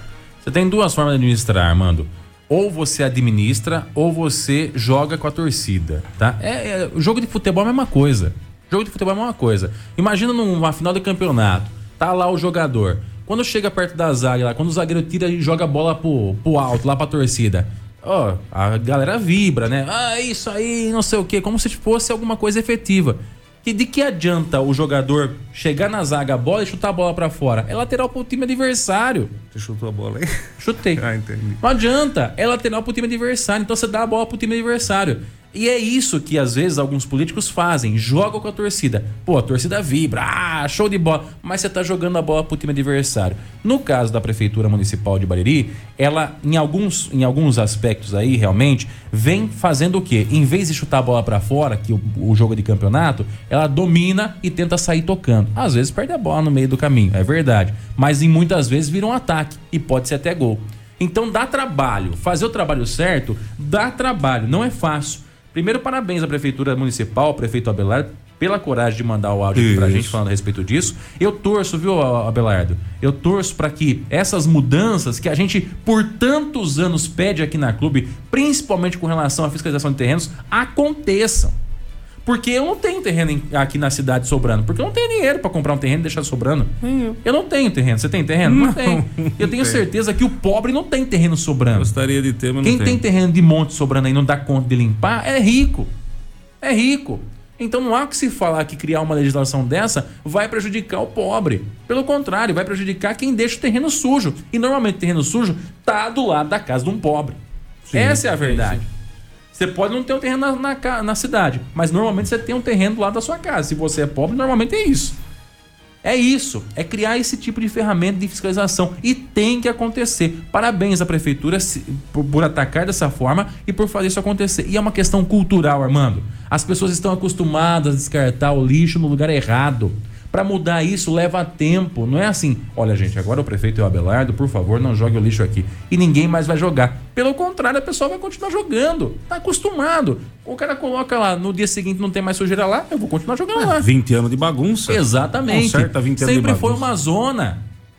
Você tem duas formas de administrar, Armando. Ou você administra ou você joga com a torcida, tá? É, é, jogo de futebol é a mesma coisa. Jogo de futebol é a mesma coisa. Imagina numa final de campeonato, tá lá o jogador. Quando chega perto da zaga lá, quando o zagueiro tira e joga a bola pro, pro alto, lá pra torcida ó, a galera vibra, né? Ah, isso aí, não sei o quê, como se fosse alguma coisa efetiva. E de que adianta o jogador chegar na zaga a bola e chutar a bola para fora? É lateral pro time adversário. Você chutou a bola aí? Chutei. ah, entendi. Não adianta, é lateral pro time adversário. Então você dá a bola pro time adversário. E é isso que às vezes alguns políticos fazem, jogam com a torcida. Pô, a torcida vibra, ah, show de bola, mas você tá jogando a bola pro time adversário. No caso da prefeitura municipal de Bariri, ela em alguns em alguns aspectos aí realmente vem fazendo o quê? Em vez de chutar a bola para fora, que o, o jogo de campeonato, ela domina e tenta sair tocando. Às vezes perde a bola no meio do caminho, é verdade, mas em muitas vezes vira um ataque e pode ser até gol. Então dá trabalho, fazer o trabalho certo dá trabalho, não é fácil. Primeiro, parabéns à Prefeitura Municipal, ao prefeito Abelardo, pela coragem de mandar o áudio Isso. pra gente falando a respeito disso. Eu torço, viu, Abelardo? Eu torço para que essas mudanças que a gente por tantos anos pede aqui na clube, principalmente com relação à fiscalização de terrenos, aconteçam. Porque eu não tenho terreno aqui na cidade sobrando. Porque eu não tenho dinheiro para comprar um terreno e deixar sobrando. Eu não tenho terreno. Você tem terreno? Não, Não, tenho. Eu tenho certeza que o pobre não tem terreno sobrando. Gostaria de ter, mas Quem não tem terreno de monte sobrando aí e não dá conta de limpar é rico. É rico. Então não há que se falar que criar uma legislação dessa vai prejudicar o pobre. Pelo contrário, vai prejudicar quem deixa o terreno sujo. E normalmente o terreno sujo tá do lado da casa de um pobre. Essa é a verdade. Você pode não ter um terreno na, na na cidade, mas normalmente você tem um terreno lado da sua casa. Se você é pobre, normalmente é isso. É isso, é criar esse tipo de ferramenta de fiscalização e tem que acontecer. Parabéns à prefeitura se- por, por atacar dessa forma e por fazer isso acontecer. E é uma questão cultural, Armando. As pessoas estão acostumadas a descartar o lixo no lugar errado. Para mudar isso leva tempo. Não é assim, olha gente, agora o prefeito é o Abelardo, por favor, não jogue o lixo aqui. E ninguém mais vai jogar. Pelo contrário, a pessoa vai continuar jogando. Tá acostumado. O cara coloca lá, no dia seguinte não tem mais sujeira lá, eu vou continuar jogando lá. 20 anos de bagunça. Exatamente. Conserta 20 anos de Sempre foi bagunça. uma zona.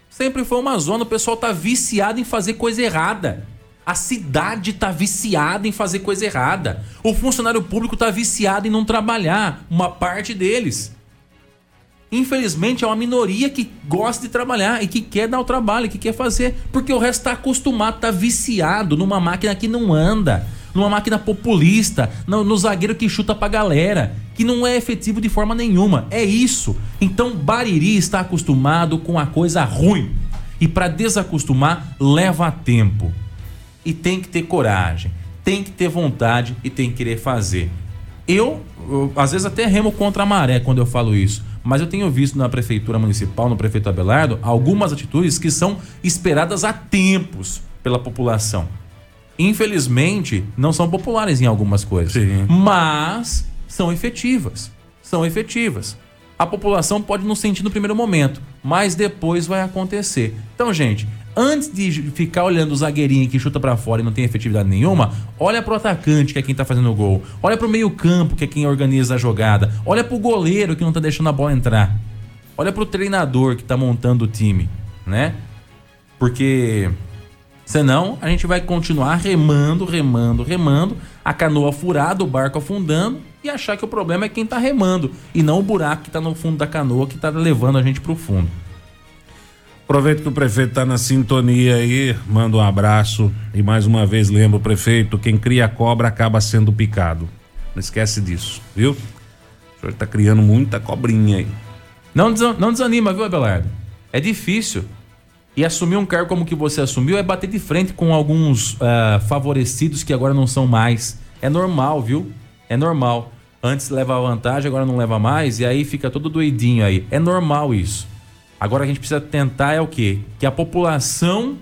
Sempre foi uma zona. O pessoal tá viciado em fazer coisa errada. A cidade tá viciada em fazer coisa errada. O funcionário público tá viciado em não trabalhar. Uma parte deles. Infelizmente é uma minoria que gosta de trabalhar e que quer dar o trabalho, que quer fazer, porque o resto está acostumado, tá viciado numa máquina que não anda, numa máquina populista, no, no zagueiro que chuta pra galera, que não é efetivo de forma nenhuma. É isso. Então Bariri está acostumado com a coisa ruim. E para desacostumar leva tempo. E tem que ter coragem, tem que ter vontade e tem que querer fazer. Eu, eu, às vezes até remo contra a maré quando eu falo isso, mas eu tenho visto na prefeitura municipal, no prefeito Abelardo, algumas atitudes que são esperadas há tempos pela população. Infelizmente, não são populares em algumas coisas, Sim. mas são efetivas. São efetivas. A população pode não sentir no primeiro momento, mas depois vai acontecer. Então, gente, antes de ficar olhando o zagueirinho que chuta pra fora e não tem efetividade nenhuma, olha pro atacante, que é quem tá fazendo o gol. Olha pro meio-campo, que é quem organiza a jogada. Olha pro goleiro que não tá deixando a bola entrar. Olha pro treinador que tá montando o time, né? Porque senão a gente vai continuar remando, remando, remando, a canoa furada, o barco afundando e achar que o problema é quem tá remando e não o buraco que tá no fundo da canoa que tá levando a gente pro fundo. Aproveito que o prefeito está na sintonia aí, manda um abraço e mais uma vez lembro o prefeito, quem cria cobra acaba sendo picado. Não esquece disso, viu? O senhor está criando muita cobrinha aí. Não, não desanima, viu, Abelardo? É difícil. E assumir um cargo como que você assumiu é bater de frente com alguns ah, favorecidos que agora não são mais. É normal, viu? É normal. Antes leva vantagem, agora não leva mais, e aí fica todo doidinho aí. É normal isso. Agora a gente precisa tentar é o quê? Que a população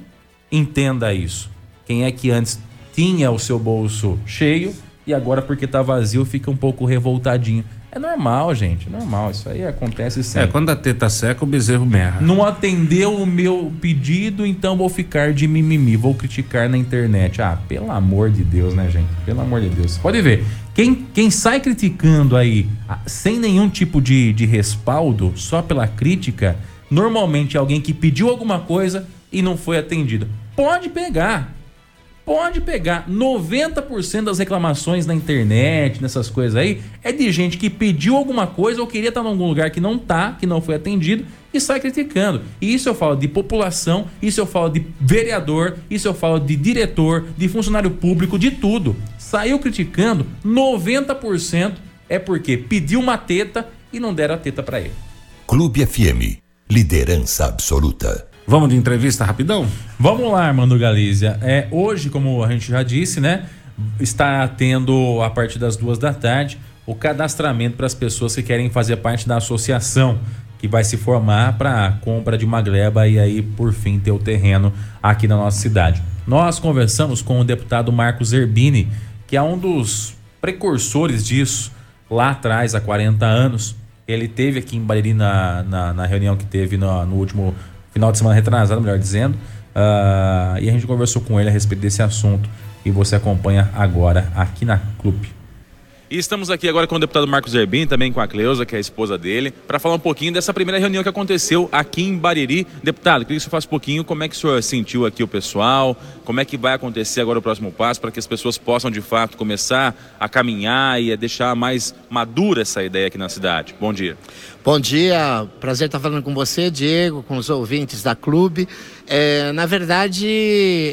entenda isso. Quem é que antes tinha o seu bolso cheio e agora porque tá vazio fica um pouco revoltadinho. É normal, gente, é normal. Isso aí acontece É, sempre. quando a teta seca, o bezerro merra. Não atendeu o meu pedido, então vou ficar de mimimi, vou criticar na internet. Ah, pelo amor de Deus, né, gente? Pelo amor de Deus. Pode ver. Quem, quem sai criticando aí ah, sem nenhum tipo de, de respaldo, só pela crítica, normalmente é alguém que pediu alguma coisa e não foi atendido. Pode pegar. Pode pegar 90% das reclamações na internet, nessas coisas aí, é de gente que pediu alguma coisa ou queria estar em algum lugar que não tá, que não foi atendido e sai criticando. E isso eu falo de população, isso eu falo de vereador, isso eu falo de diretor, de funcionário público, de tudo. Saiu criticando, 90% é porque pediu uma teta e não deram a teta para ele. Clube FM. Liderança absoluta. Vamos de entrevista rapidão? Vamos lá, Armando Galícia. É, hoje, como a gente já disse, né? Está tendo, a partir das duas da tarde, o cadastramento para as pessoas que querem fazer parte da associação que vai se formar para a compra de uma gleba e aí, por fim, ter o terreno aqui na nossa cidade. Nós conversamos com o deputado Marcos Zerbini, que é um dos precursores disso lá atrás, há 40 anos. Ele teve aqui em Bariri na, na, na reunião que teve no, no último final de semana retrasado, melhor dizendo. Ah, e a gente conversou com ele a respeito desse assunto e você acompanha agora aqui na Clube. E estamos aqui agora com o deputado Marcos Erbin, também com a Cleusa, que é a esposa dele, para falar um pouquinho dessa primeira reunião que aconteceu aqui em Bariri. Deputado, queria que você falasse um pouquinho como é que o senhor sentiu aqui o pessoal, como é que vai acontecer agora o próximo passo, para que as pessoas possam de fato começar a caminhar e a deixar mais madura essa ideia aqui na cidade. Bom dia. Bom dia, prazer estar falando com você, Diego, com os ouvintes da clube. É, na verdade,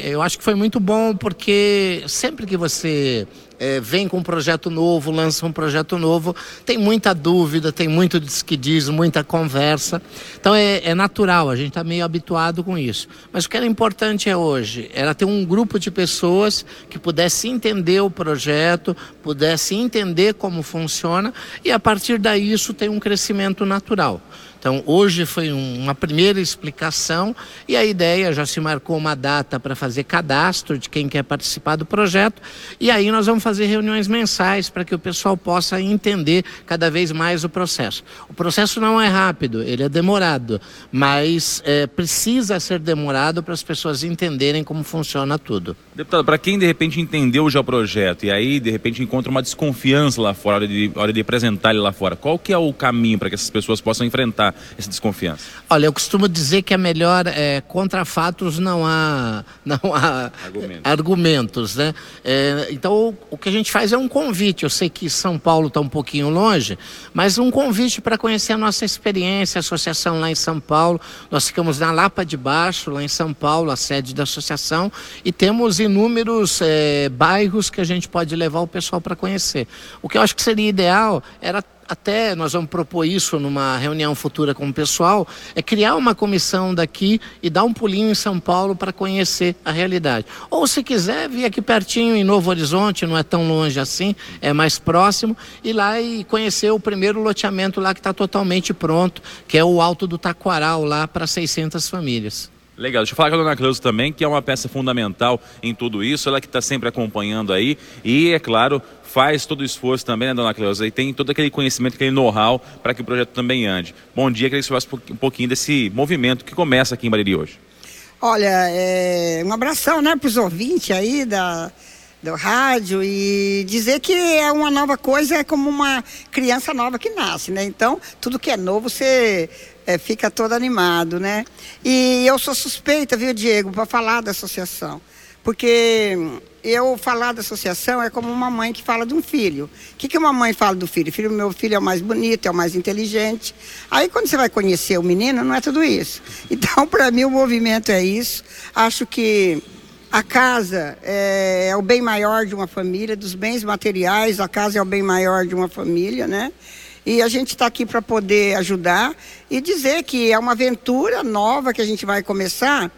eu acho que foi muito bom porque sempre que você é, vem com um projeto novo, lança um projeto novo, tem muita dúvida, tem muito que diz, muita conversa. Então é, é natural, a gente está meio habituado com isso. Mas o que era importante é hoje, era ter um grupo de pessoas que pudesse entender o projeto, pudesse entender como funciona e a partir daí isso tem um crescimento natural. Então, hoje foi um, uma primeira explicação e a ideia já se marcou uma data para fazer cadastro de quem quer participar do projeto e aí nós vamos fazer reuniões mensais para que o pessoal possa entender cada vez mais o processo. O processo não é rápido, ele é demorado, mas é, precisa ser demorado para as pessoas entenderem como funciona tudo. Deputado, para quem de repente entendeu já o projeto e aí de repente encontra uma desconfiança lá fora, hora de, hora de apresentar ele lá fora, qual que é o caminho para que essas pessoas possam enfrentar essa desconfiança? Olha, eu costumo dizer que é melhor é, contra fatos não há, não há argumentos, argumentos né? É, então o que a gente faz é um convite. Eu sei que São Paulo está um pouquinho longe, mas um convite para conhecer a nossa experiência, a associação lá em São Paulo. Nós ficamos na Lapa de Baixo, lá em São Paulo, a sede da associação, e temos inúmeros é, bairros que a gente pode levar o pessoal para conhecer. O que eu acho que seria ideal era até nós vamos propor isso numa reunião futura com o pessoal, é criar uma comissão daqui e dar um pulinho em São Paulo para conhecer a realidade. Ou se quiser, vir aqui pertinho em Novo Horizonte, não é tão longe assim, é mais próximo, ir lá e conhecer o primeiro loteamento lá que está totalmente pronto, que é o Alto do Taquaral, lá para 600 famílias. Legal, deixa eu falar com a dona Cleusa também, que é uma peça fundamental em tudo isso, ela que está sempre acompanhando aí e, é claro, faz todo o esforço também, né, dona Cleusa, e tem todo aquele conhecimento, aquele know-how para que o projeto também ande. Bom dia, queria que você falasse um pouquinho desse movimento que começa aqui em Bariri hoje. Olha, é um abração né, para os ouvintes aí da, do rádio e dizer que é uma nova coisa, é como uma criança nova que nasce, né? Então, tudo que é novo, você é, fica todo animado, né? E eu sou suspeita, viu, Diego, para falar da associação. Porque eu falar da associação é como uma mãe que fala de um filho. O que, que uma mãe fala do filho? filho? Meu filho é o mais bonito, é o mais inteligente. Aí quando você vai conhecer o menino, não é tudo isso. Então, para mim, o movimento é isso. Acho que a casa é, é o bem maior de uma família, dos bens materiais, a casa é o bem maior de uma família, né? E a gente está aqui para poder ajudar e dizer que é uma aventura nova que a gente vai começar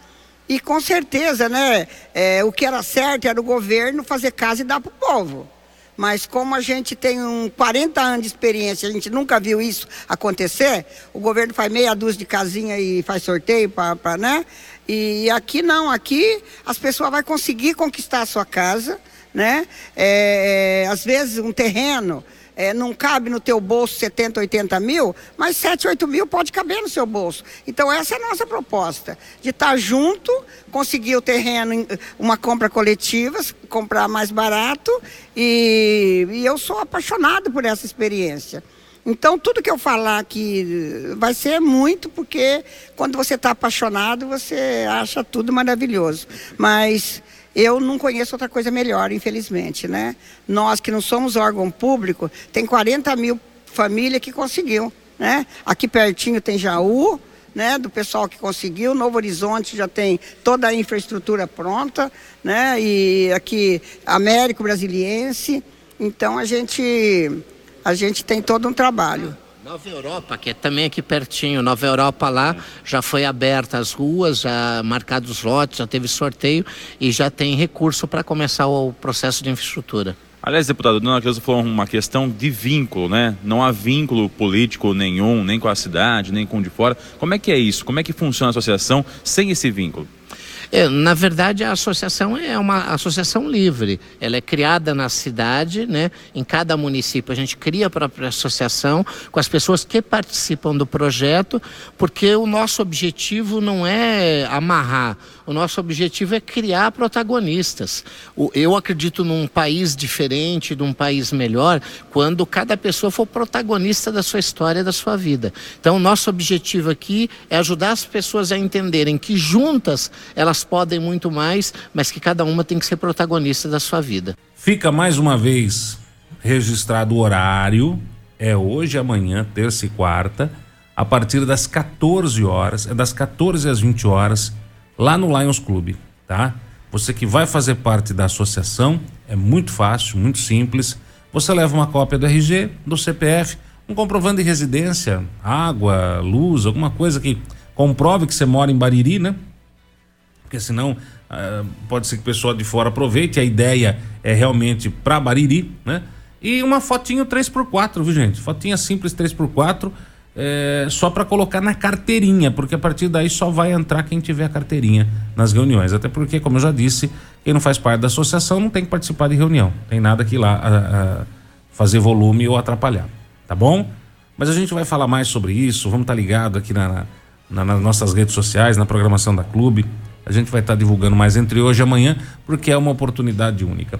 e com certeza, né, é, o que era certo era o governo fazer casa e dar para o povo. Mas como a gente tem um 40 anos de experiência, a gente nunca viu isso acontecer, o governo faz meia dúzia de casinha e faz sorteio para, né? E aqui não, aqui as pessoas vão conseguir conquistar a sua casa, né? É, é, às vezes um terreno é, não cabe no teu bolso 70, 80 mil, mas 7, 8 mil pode caber no seu bolso. Então essa é a nossa proposta, de estar junto, conseguir o terreno, uma compra coletiva, comprar mais barato, e, e eu sou apaixonado por essa experiência. Então, tudo que eu falar aqui vai ser muito, porque quando você está apaixonado, você acha tudo maravilhoso. Mas eu não conheço outra coisa melhor, infelizmente, né? Nós que não somos órgão público, tem 40 mil famílias que conseguiu, né? Aqui pertinho tem Jaú, né, do pessoal que conseguiu. Novo Horizonte já tem toda a infraestrutura pronta, né? E aqui Américo Brasiliense. Então a gente a gente tem todo um trabalho. Nova Europa, que é também aqui pertinho, Nova Europa lá, já foi aberta as ruas, já marcados os lotes, já teve sorteio e já tem recurso para começar o processo de infraestrutura. Aliás, deputado, Dona Cleusa falou uma questão de vínculo, né? Não há vínculo político nenhum, nem com a cidade, nem com de fora. Como é que é isso? Como é que funciona a associação sem esse vínculo? É, na verdade, a associação é uma associação livre. Ela é criada na cidade, né? Em cada município a gente cria a própria associação com as pessoas que participam do projeto, porque o nosso objetivo não é amarrar. O nosso objetivo é criar protagonistas. Eu acredito num país diferente, num país melhor, quando cada pessoa for protagonista da sua história, da sua vida. Então, o nosso objetivo aqui é ajudar as pessoas a entenderem que juntas elas podem muito mais, mas que cada uma tem que ser protagonista da sua vida. Fica mais uma vez registrado o horário, é hoje, amanhã, terça e quarta, a partir das 14 horas, é das 14 às 20 horas, lá no Lions Club, tá? Você que vai fazer parte da associação, é muito fácil, muito simples. Você leva uma cópia do RG, do CPF, um comprovando de residência, água, luz, alguma coisa que comprove que você mora em Bariri, né? Porque senão uh, pode ser que o pessoal de fora aproveite. A ideia é realmente para Bariri, né? E uma fotinho 3x4, viu, gente? Fotinha simples 3x4 é, só para colocar na carteirinha, porque a partir daí só vai entrar quem tiver a carteirinha nas reuniões. Até porque, como eu já disse, quem não faz parte da associação não tem que participar de reunião. Tem nada que ir lá a, a fazer volume ou atrapalhar. Tá bom? Mas a gente vai falar mais sobre isso. Vamos estar tá ligado aqui na, na, nas nossas redes sociais, na programação da clube. A gente vai estar tá divulgando mais entre hoje e amanhã, porque é uma oportunidade única.